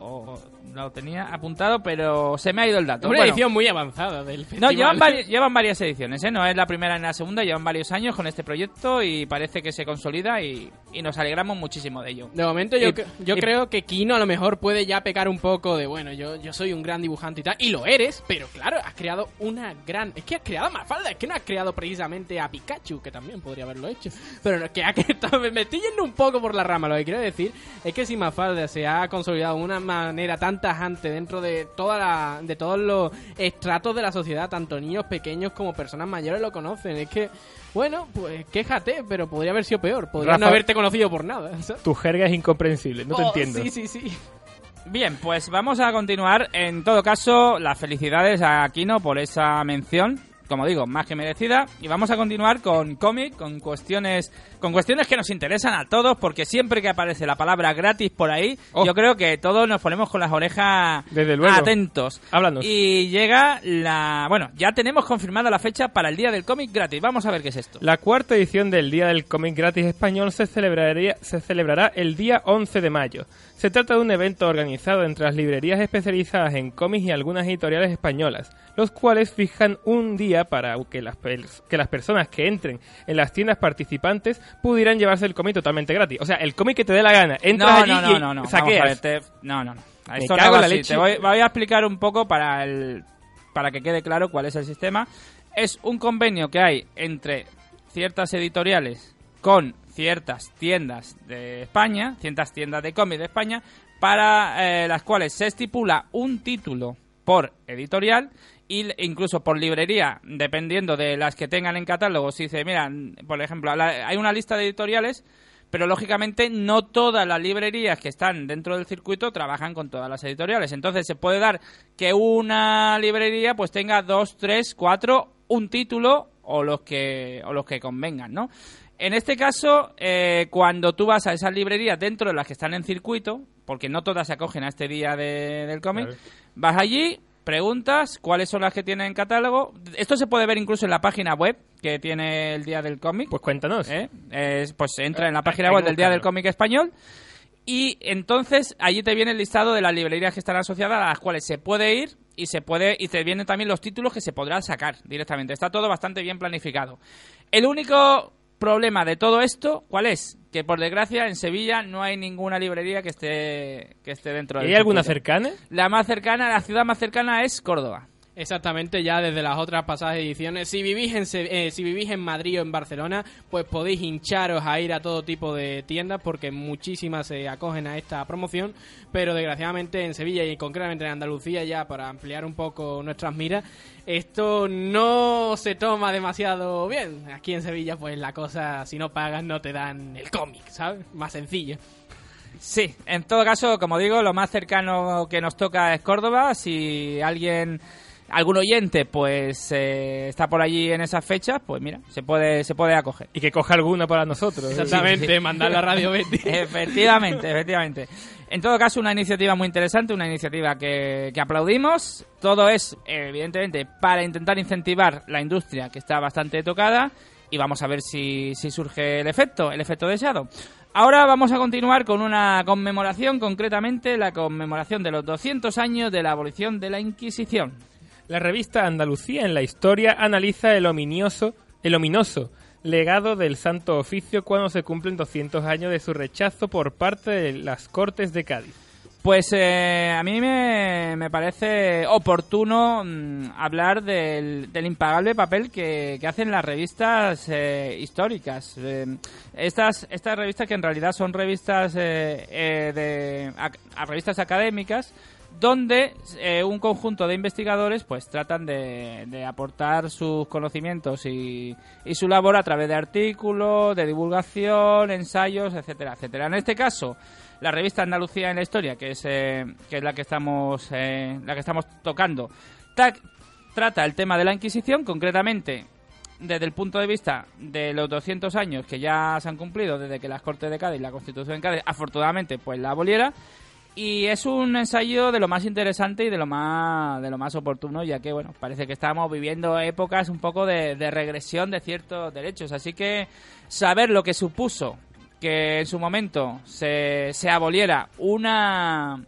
o lo tenía apuntado, pero se me ha ido el dato. Una Bueno, edición muy avanzada del no, festival. llevan, vari- llevan varias ediciones, ¿eh? No es la primera ni la segunda, llevan varios años con este proyecto y parece que se consolida y, y nos alegramos muchísimo de ello. De momento yo, Y- cre- yo y- creo que Kino a lo mejor puede ya pecar un poco de, bueno, yo, yo soy un gran dibujante y tal, y lo eres, pero claro, has creado una gran... Es que has creado a Mafalda, es que no has creado precisamente a Pikachu, que también podría haberlo hecho, pero no, que ha me estoy yendo un poco por la rama, lo que quiero decir es que si Mafalda se ha consolidado de una manera tan tajante dentro de toda la, de todos los estratos de la sociedad, tanto niños pequeños como personas mayores lo conocen, es que... Bueno, pues quéjate, pero podría haber sido peor. Podría no Rafa- haberte conocido por nada. ¿sabes? Tu jerga es incomprensible, no te Oh, entiendo. Sí, sí, sí. Bien, pues vamos a continuar. En todo caso, las felicidades a Aquino por esa mención. Como digo, más que merecida. Y vamos a continuar con cómic, con cuestiones, con cuestiones que nos interesan a todos, porque siempre que aparece la palabra gratis por ahí, yo creo que todos nos ponemos con las orejas Oh. Desde luego. atentos. Háblanos. Y llega la, bueno, ya tenemos confirmada la fecha para el día del cómic gratis. Vamos a ver qué es esto. La cuarta edición del Día del Cómic Gratis Español se, celebraría, se celebrará el día 11 de mayo. Se trata de un evento organizado entre las librerías especializadas en cómics y algunas editoriales españolas, los cuales fijan un día para que las, que las personas que entren en las tiendas participantes pudieran llevarse el cómic totalmente gratis. O sea, el cómic que te dé la gana. Entras no, allí no, no, y no, no. saqueas. Vamos a ver, te- no, no, no. Me Esto no cago en la leche. Te voy, voy a explicar un poco para el para que quede claro cuál es el sistema. Es un convenio que hay entre ciertas editoriales con ciertas tiendas de España, ciertas tiendas de cómic de España, para eh, las cuales se estipula un título por editorial l- incluso por librería, dependiendo de las que tengan en catálogo. Si dice, mira, por ejemplo, hay una lista de editoriales, pero lógicamente no todas las librerías que están dentro del circuito trabajan con todas las editoriales. Entonces se puede dar que una librería pues tenga dos, tres, cuatro, un título o los que, o los que convengan, ¿no? En este caso, eh, cuando tú vas a esas librerías dentro de las que están en circuito, porque no todas se acogen a este día de- del cómic, vas allí, preguntas cuáles son las que tienen en catálogo. Esto se puede ver incluso en la página web que tiene el día del cómic. Pues cuéntanos. ¿Eh? Es- pues entra en la página hay web del día del cómic español. Y entonces allí te viene el listado de las librerías que están asociadas a las cuales se puede ir y se puede y te vienen también los títulos que se podrán sacar directamente. Está todo bastante bien planificado. El único problema de todo esto, ¿cuál es? Que por desgracia en Sevilla no hay ninguna librería que esté que esté dentro del ¿Hay alguna cercana? La más cercana, la ciudad más cercana es Córdoba. Exactamente, ya desde las otras pasadas ediciones. Si vivís en eh, si vivís en Madrid o en Barcelona, pues podéis hincharos a ir a todo tipo de tiendas porque muchísimas se acogen a esta promoción, pero desgraciadamente en Sevilla y concretamente en Andalucía ya para ampliar un poco nuestras miras, esto no se toma demasiado bien. Aquí en Sevilla pues la cosa si no pagas no te dan el cómic, ¿sabes? Más sencillo. Sí, en todo caso, como digo, lo más cercano que nos toca es Córdoba. Si alguien, algún oyente, pues eh, está por allí en esas fechas, pues mira, se puede, se puede acoger. Y que coja alguna para nosotros. Exactamente, Sí, sí. mandar a Radio Betty. efectivamente, efectivamente. En todo caso, una iniciativa muy interesante, una iniciativa que, que aplaudimos. Todo es, evidentemente, para intentar incentivar la industria que está bastante tocada y vamos a ver si, si surge el efecto, el efecto deseado. Ahora vamos a continuar con una conmemoración, concretamente la conmemoración de los 200 años de la abolición de la Inquisición. La revista Andalucía en la Historia analiza el ominioso, el ominoso legado del Santo Oficio cuando se cumplen 200 años de su rechazo por parte de las Cortes de Cádiz. Pues eh, a mí me, me parece oportuno mm, hablar del, del impagable papel que, que hacen las revistas eh, históricas. Eh, estas, estas revistas que en realidad son revistas eh, de a revistas académicas donde eh, un conjunto de investigadores pues tratan de, de aportar sus conocimientos y, su labor a través de artículos, de divulgación, ensayos, etcétera, etcétera. En este caso, la revista Andalucía en la Historia, que es, eh, que es la que estamos eh, la que estamos tocando, tac- trata el tema de la Inquisición, concretamente desde el punto de vista de los 200 años que ya se han cumplido desde que las Cortes de Cádiz, la Constitución de Cádiz, afortunadamente, pues la aboliera. Y es un ensayo de lo más interesante y de lo más de lo más oportuno, ya que bueno, parece que estamos viviendo épocas un poco de, de regresión de ciertos derechos. Así que saber lo que supuso que en su momento se, se aboliera una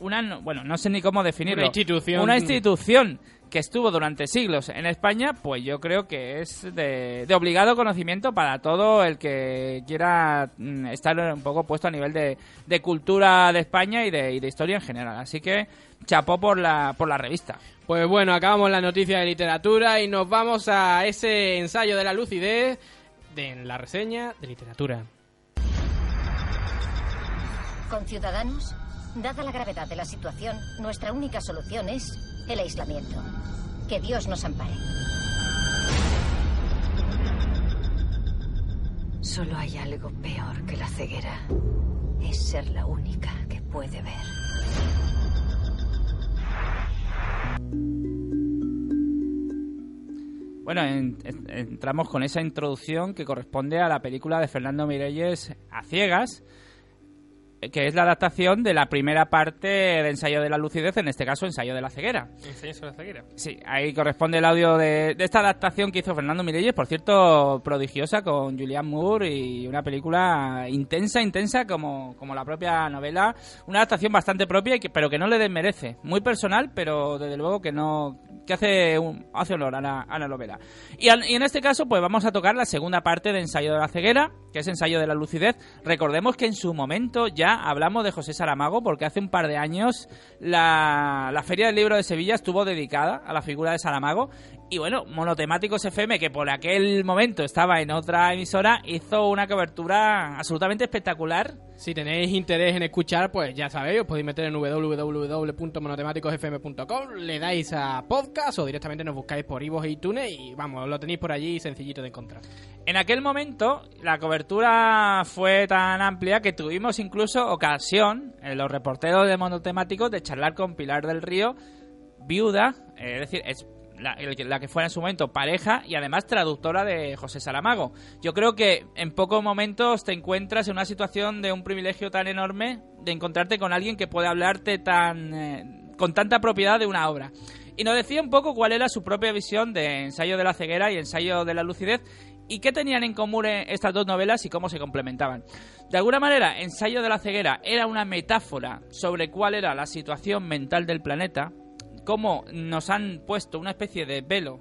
una, no- bueno, no sé ni cómo definirlo. Una institución. Una institución que estuvo durante siglos en España, pues yo creo que es de, de obligado conocimiento para todo el que quiera mm, estar un poco puesto a nivel de, de cultura de España y de, y de historia en general. Así que chapó por la, por la revista. Pues bueno, acabamos la noticia de literatura y nos vamos a ese ensayo de la lucidez de en la reseña de literatura. Conciudadanos, dada la gravedad de la situación, nuestra única solución es el aislamiento. Que Dios nos ampare. Solo hay algo peor que la ceguera. Es ser la única que puede ver. Bueno, en- en- entramos con esa introducción que corresponde a la película de Fernando Mirelles A Ciegas, que es la adaptación de la primera parte de Ensayo de la Lucidez, en este caso Ensayo de la Ceguera. Ensayo sobre la ceguera. Sí, ahí corresponde el audio de, de esta adaptación que hizo Fernando Mirelles, por cierto, prodigiosa, con Julianne Moore y una película intensa, intensa como, como la propia novela. Una adaptación bastante propia, y que, pero que no le desmerece. Muy personal, pero desde luego que no que hace, un- hace honor a la, a la novela. Y en este caso, pues vamos a tocar la segunda parte de Ensayo de la Ceguera, que es Ensayo de la Lucidez. Recordemos que en su momento ya hablamos de José Saramago, porque hace un par de años la, la Feria del Libro de Sevilla estuvo dedicada a la figura de Saramago. Y bueno, Monotemáticos FM, que por aquel momento estaba en otra emisora, hizo una cobertura absolutamente espectacular. Si tenéis interés en escuchar, pues ya sabéis, os podéis meter en www.monotemáticosfm.com, le dais a podcast o directamente nos buscáis por Ivos e iTunes y vamos, lo tenéis por allí sencillito de encontrar. En aquel momento la cobertura fue tan amplia que tuvimos incluso ocasión, en los reporteros de monotemáticos, de charlar con Pilar del Río, viuda, eh, es decir, es la, que- fuera en su momento pareja y además traductora de José Saramago. Yo creo que en pocos momentos te encuentras en una situación de un privilegio tan enorme de encontrarte con alguien que puede hablarte tan eh, con tanta propiedad de una obra. Y nos decía un poco cuál era su propia visión de Ensayo de la ceguera y Ensayo de la lucidez y qué tenían en común eh, estas dos novelas y cómo se complementaban. De alguna manera, Ensayo de la ceguera era una metáfora sobre cuál era la situación mental del planeta, cómo nos han puesto una especie de velo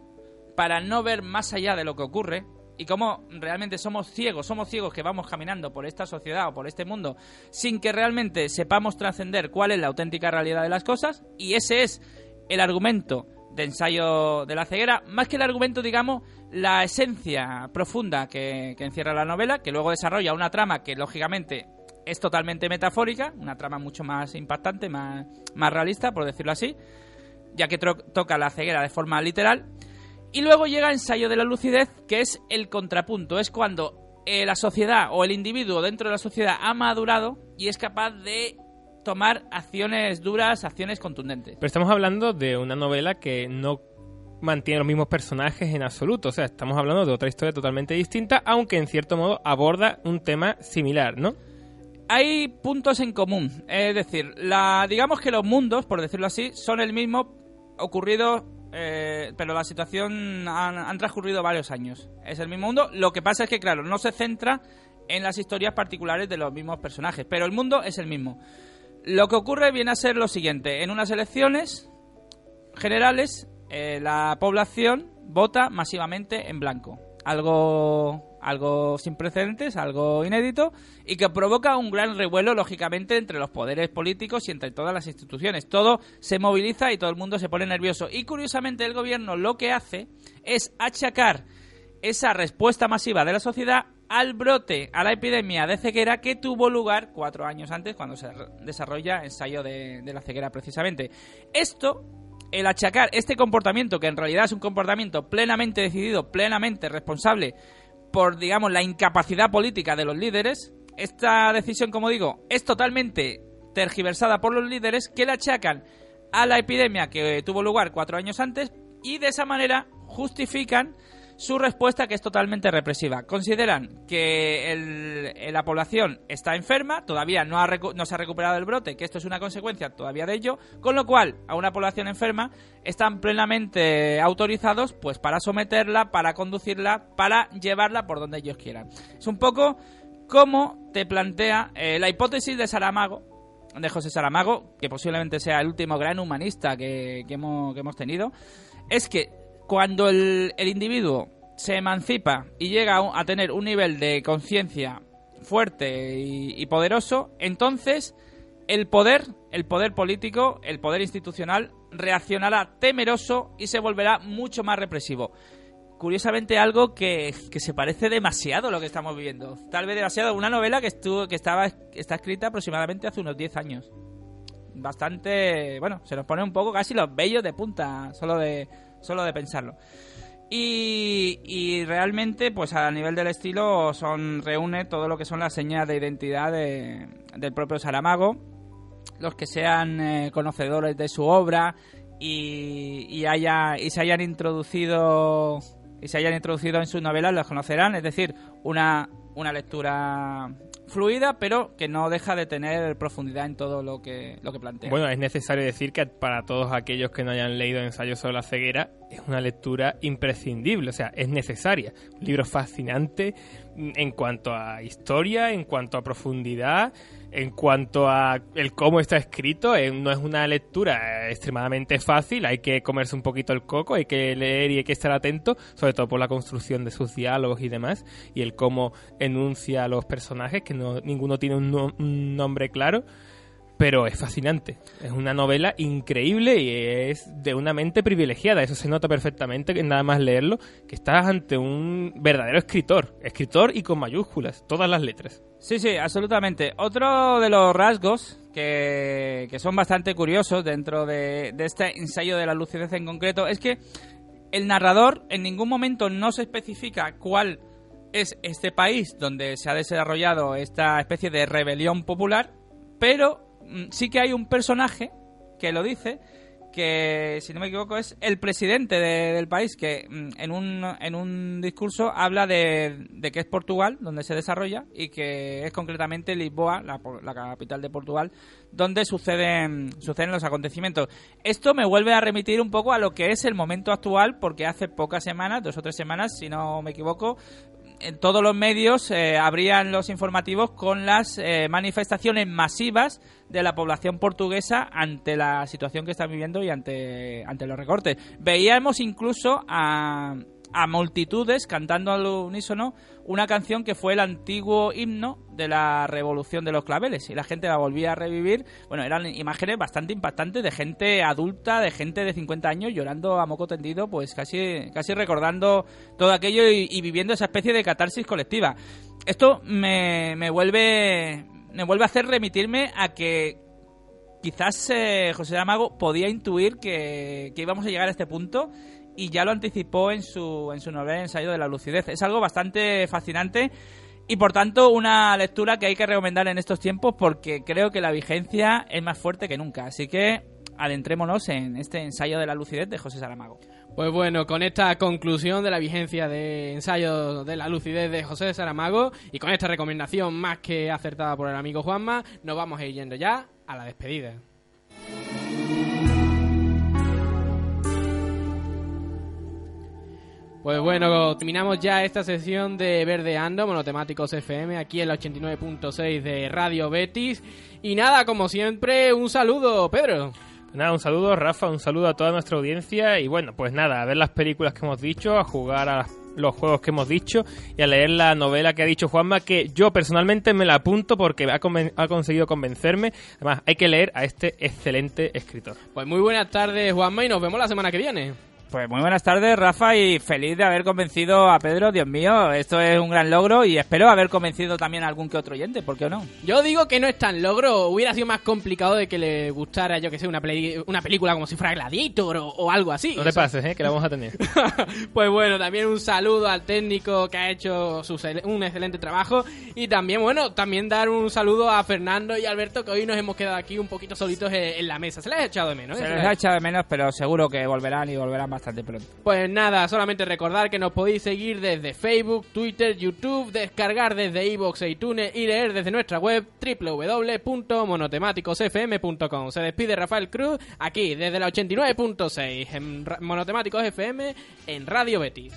para no ver más allá de lo que ocurre y cómo realmente somos ciegos, somos ciegos que vamos caminando por esta sociedad o por este mundo sin que realmente sepamos trascender cuál es la auténtica realidad de las cosas y ese es el argumento de ensayo de la ceguera, más que el argumento, digamos, la esencia profunda que, que encierra la novela, que luego desarrolla una trama que lógicamente es totalmente metafórica, una trama mucho más impactante, más, más realista, por decirlo así, ya que toca la ceguera de forma literal. Y luego llega ensayo de la lucidez, que es el contrapunto, es cuando eh, la sociedad o el individuo dentro de la sociedad ha madurado y es capaz de tomar acciones duras, acciones contundentes. Pero estamos hablando de una novela que no mantiene los mismos personajes en absoluto. O sea, estamos hablando de otra historia totalmente distinta, aunque en cierto modo aborda un tema similar, ¿no? Hay puntos en común, es decir, la, digamos que los mundos, por decirlo así, son el mismo ocurrido, eh, pero la situación han, transcurrido varios años. Es el mismo mundo. Lo que pasa es que, claro, no se centra en las historias particulares de los mismos personajes, pero el mundo es el mismo. Lo que ocurre viene a ser lo siguiente: en unas elecciones generales, eh, la población vota masivamente en blanco. Algo, algo sin precedentes, algo inédito, y que provoca un gran revuelo, lógicamente, entre los poderes políticos y entre todas las instituciones. Todo se moviliza y todo el mundo se pone nervioso. Y curiosamente, el gobierno lo que hace es achacar esa respuesta masiva de la sociedad al brote, a la epidemia de ceguera que tuvo lugar cuatro años antes, cuando se desarrolla ensayo de, de la ceguera precisamente. Esto, el achacar este comportamiento, que en realidad es un comportamiento plenamente decidido, plenamente responsable por, digamos, la incapacidad política de los líderes, esta decisión, como digo, es totalmente tergiversada por los líderes que la achacan a la epidemia que tuvo lugar cuatro años antes y de esa manera justifican su respuesta que es totalmente represiva. Consideran que eh, la población está enferma, todavía no, ha no se ha recuperado el brote, que esto es una consecuencia todavía de ello, con lo cual a una población enferma están plenamente autorizados pues para someterla, para conducirla, para llevarla por donde ellos quieran. Es un poco como te plantea eh, la hipótesis de Saramago de José Saramago, que posiblemente sea el último gran humanista que, que hemos, que hemos tenido, es que cuando el, el individuo se emancipa y llega a, tener un nivel de conciencia fuerte y, poderoso, entonces el poder, el poder político, el poder institucional, reaccionará temeroso y se volverá mucho más represivo. Curiosamente algo que, que se parece demasiado a lo que estamos viviendo. Tal vez demasiado. Una novela que estuvo, que estaba, está escrita aproximadamente hace unos 10 años. Bastante, bueno, se nos pone un poco casi los vellos de punta, solo de, solo de pensarlo. Y, y realmente, pues a nivel del estilo, son reúne todo lo que son las señas de identidad de- del propio Saramago. Los que sean eh, conocedores de su obra y, y, haya, y se hayan introducido y se hayan introducido en sus novelas los conocerán. Es decir, una, una lectura fluida, pero que no deja de tener profundidad en todo lo que, lo que plantea. Bueno, es necesario decir que para todos aquellos que no hayan leído Ensayo sobre la ceguera, es una lectura imprescindible, o sea, es necesaria. Un libro fascinante en cuanto a historia, en cuanto a profundidad, en cuanto a el cómo está escrito. eh, No es una lectura eh, extremadamente fácil, hay que comerse un poquito el coco, hay que leer y hay que estar atento, sobre todo por la construcción de sus diálogos y demás, y el cómo enuncia a los personajes, que no, ninguno tiene un, no- un nombre claro pero es fascinante. Es una novela increíble y es de una mente privilegiada. Eso se nota perfectamente que nada más leerlo, que estás ante un verdadero escritor. Escritor y con mayúsculas, todas las letras. Sí, sí, absolutamente. Otro de los rasgos que, que son bastante curiosos dentro de, este ensayo de la lucidez en concreto es que el narrador en ningún momento no se especifica cuál es este país donde se ha desarrollado esta especie de rebelión popular, pero sí que hay un personaje que lo dice que si no me equivoco es el presidente de- del país que mm, en un, en un discurso habla de, de que es Portugal donde se desarrolla y que es concretamente Lisboa, la, la capital de Portugal, donde suceden, suceden los acontecimientos. Esto me vuelve a remitir un poco a lo que es el momento actual porque hace pocas semanas, dos o tres semanas si no me equivoco, en todos los medios eh, abrían los informativos con las eh, manifestaciones masivas de la población portuguesa ante la situación que están viviendo y ante, ante los recortes. Veíamos incluso a, a multitudes cantando al unísono una canción que fue el antiguo himno de la revolución de los claveles y la gente la volvía a revivir. Bueno, eran imágenes bastante impactantes de gente adulta, de gente de 50 años llorando a moco tendido, pues casi, casi recordando todo aquello y, viviendo esa especie de catarsis colectiva. Esto me, me vuelve me vuelve a hacer remitirme a que quizás eh, José Amago podía intuir que, que íbamos a llegar a este punto y ya lo anticipó en su, en su novela Ensayo de la lucidez. Es algo bastante fascinante y por tanto una lectura que hay que recomendar en estos tiempos porque creo que la vigencia es más fuerte que nunca. Así que adentrémonos en este ensayo de la lucidez de José Saramago. Pues bueno, con esta conclusión de la vigencia de ensayo de la lucidez de José Saramago y con esta recomendación más que acertada por el amigo Juanma, nos vamos a ir yendo ya a la despedida. Pues bueno, terminamos ya esta sesión de Verdeando, Monotemáticos FM, aquí en la 89.6 de Radio Betis. Y nada, como siempre, un saludo, Pedro. Nada, un saludo, Rafa, un saludo a toda nuestra audiencia. Y bueno, pues nada, a ver las películas que hemos dicho, a jugar a los juegos que hemos dicho y a leer la novela que ha dicho Juanma, que yo personalmente me la apunto porque ha, conven- ha conseguido convencerme. Además, hay que leer a este excelente escritor. Pues muy buenas tardes, Juanma, y nos vemos la semana que viene. Pues muy buenas tardes, Rafa, y feliz de haber convencido a Pedro. Dios mío, esto es un gran logro y espero haber convencido también a algún que otro oyente, ¿por qué no? Yo digo que no es tan logro, hubiera sido más complicado de que le gustara, yo que sé, una, peli- una película como si fuera Gladiator o, o algo así. No sea, pases, ¿eh? que la vamos a tener. Pues bueno, también un saludo al técnico que ha hecho su un excelente trabajo. Y también, bueno, también dar un saludo a Fernando y Alberto, que hoy nos hemos quedado aquí un poquito solitos en, en la mesa. Se les ha echado de menos, ¿eh? Se les ha echado de menos, pero seguro que volverán y volverán Pues nada, solamente recordar que nos podéis seguir desde Facebook, Twitter, YouTube, descargar desde iVoox e iTunes y leer desde nuestra web www.monotemáticosfm.com. Se despide Rafael Cruz aquí desde la 89.6 en Monotemáticos FM en Radio Betis.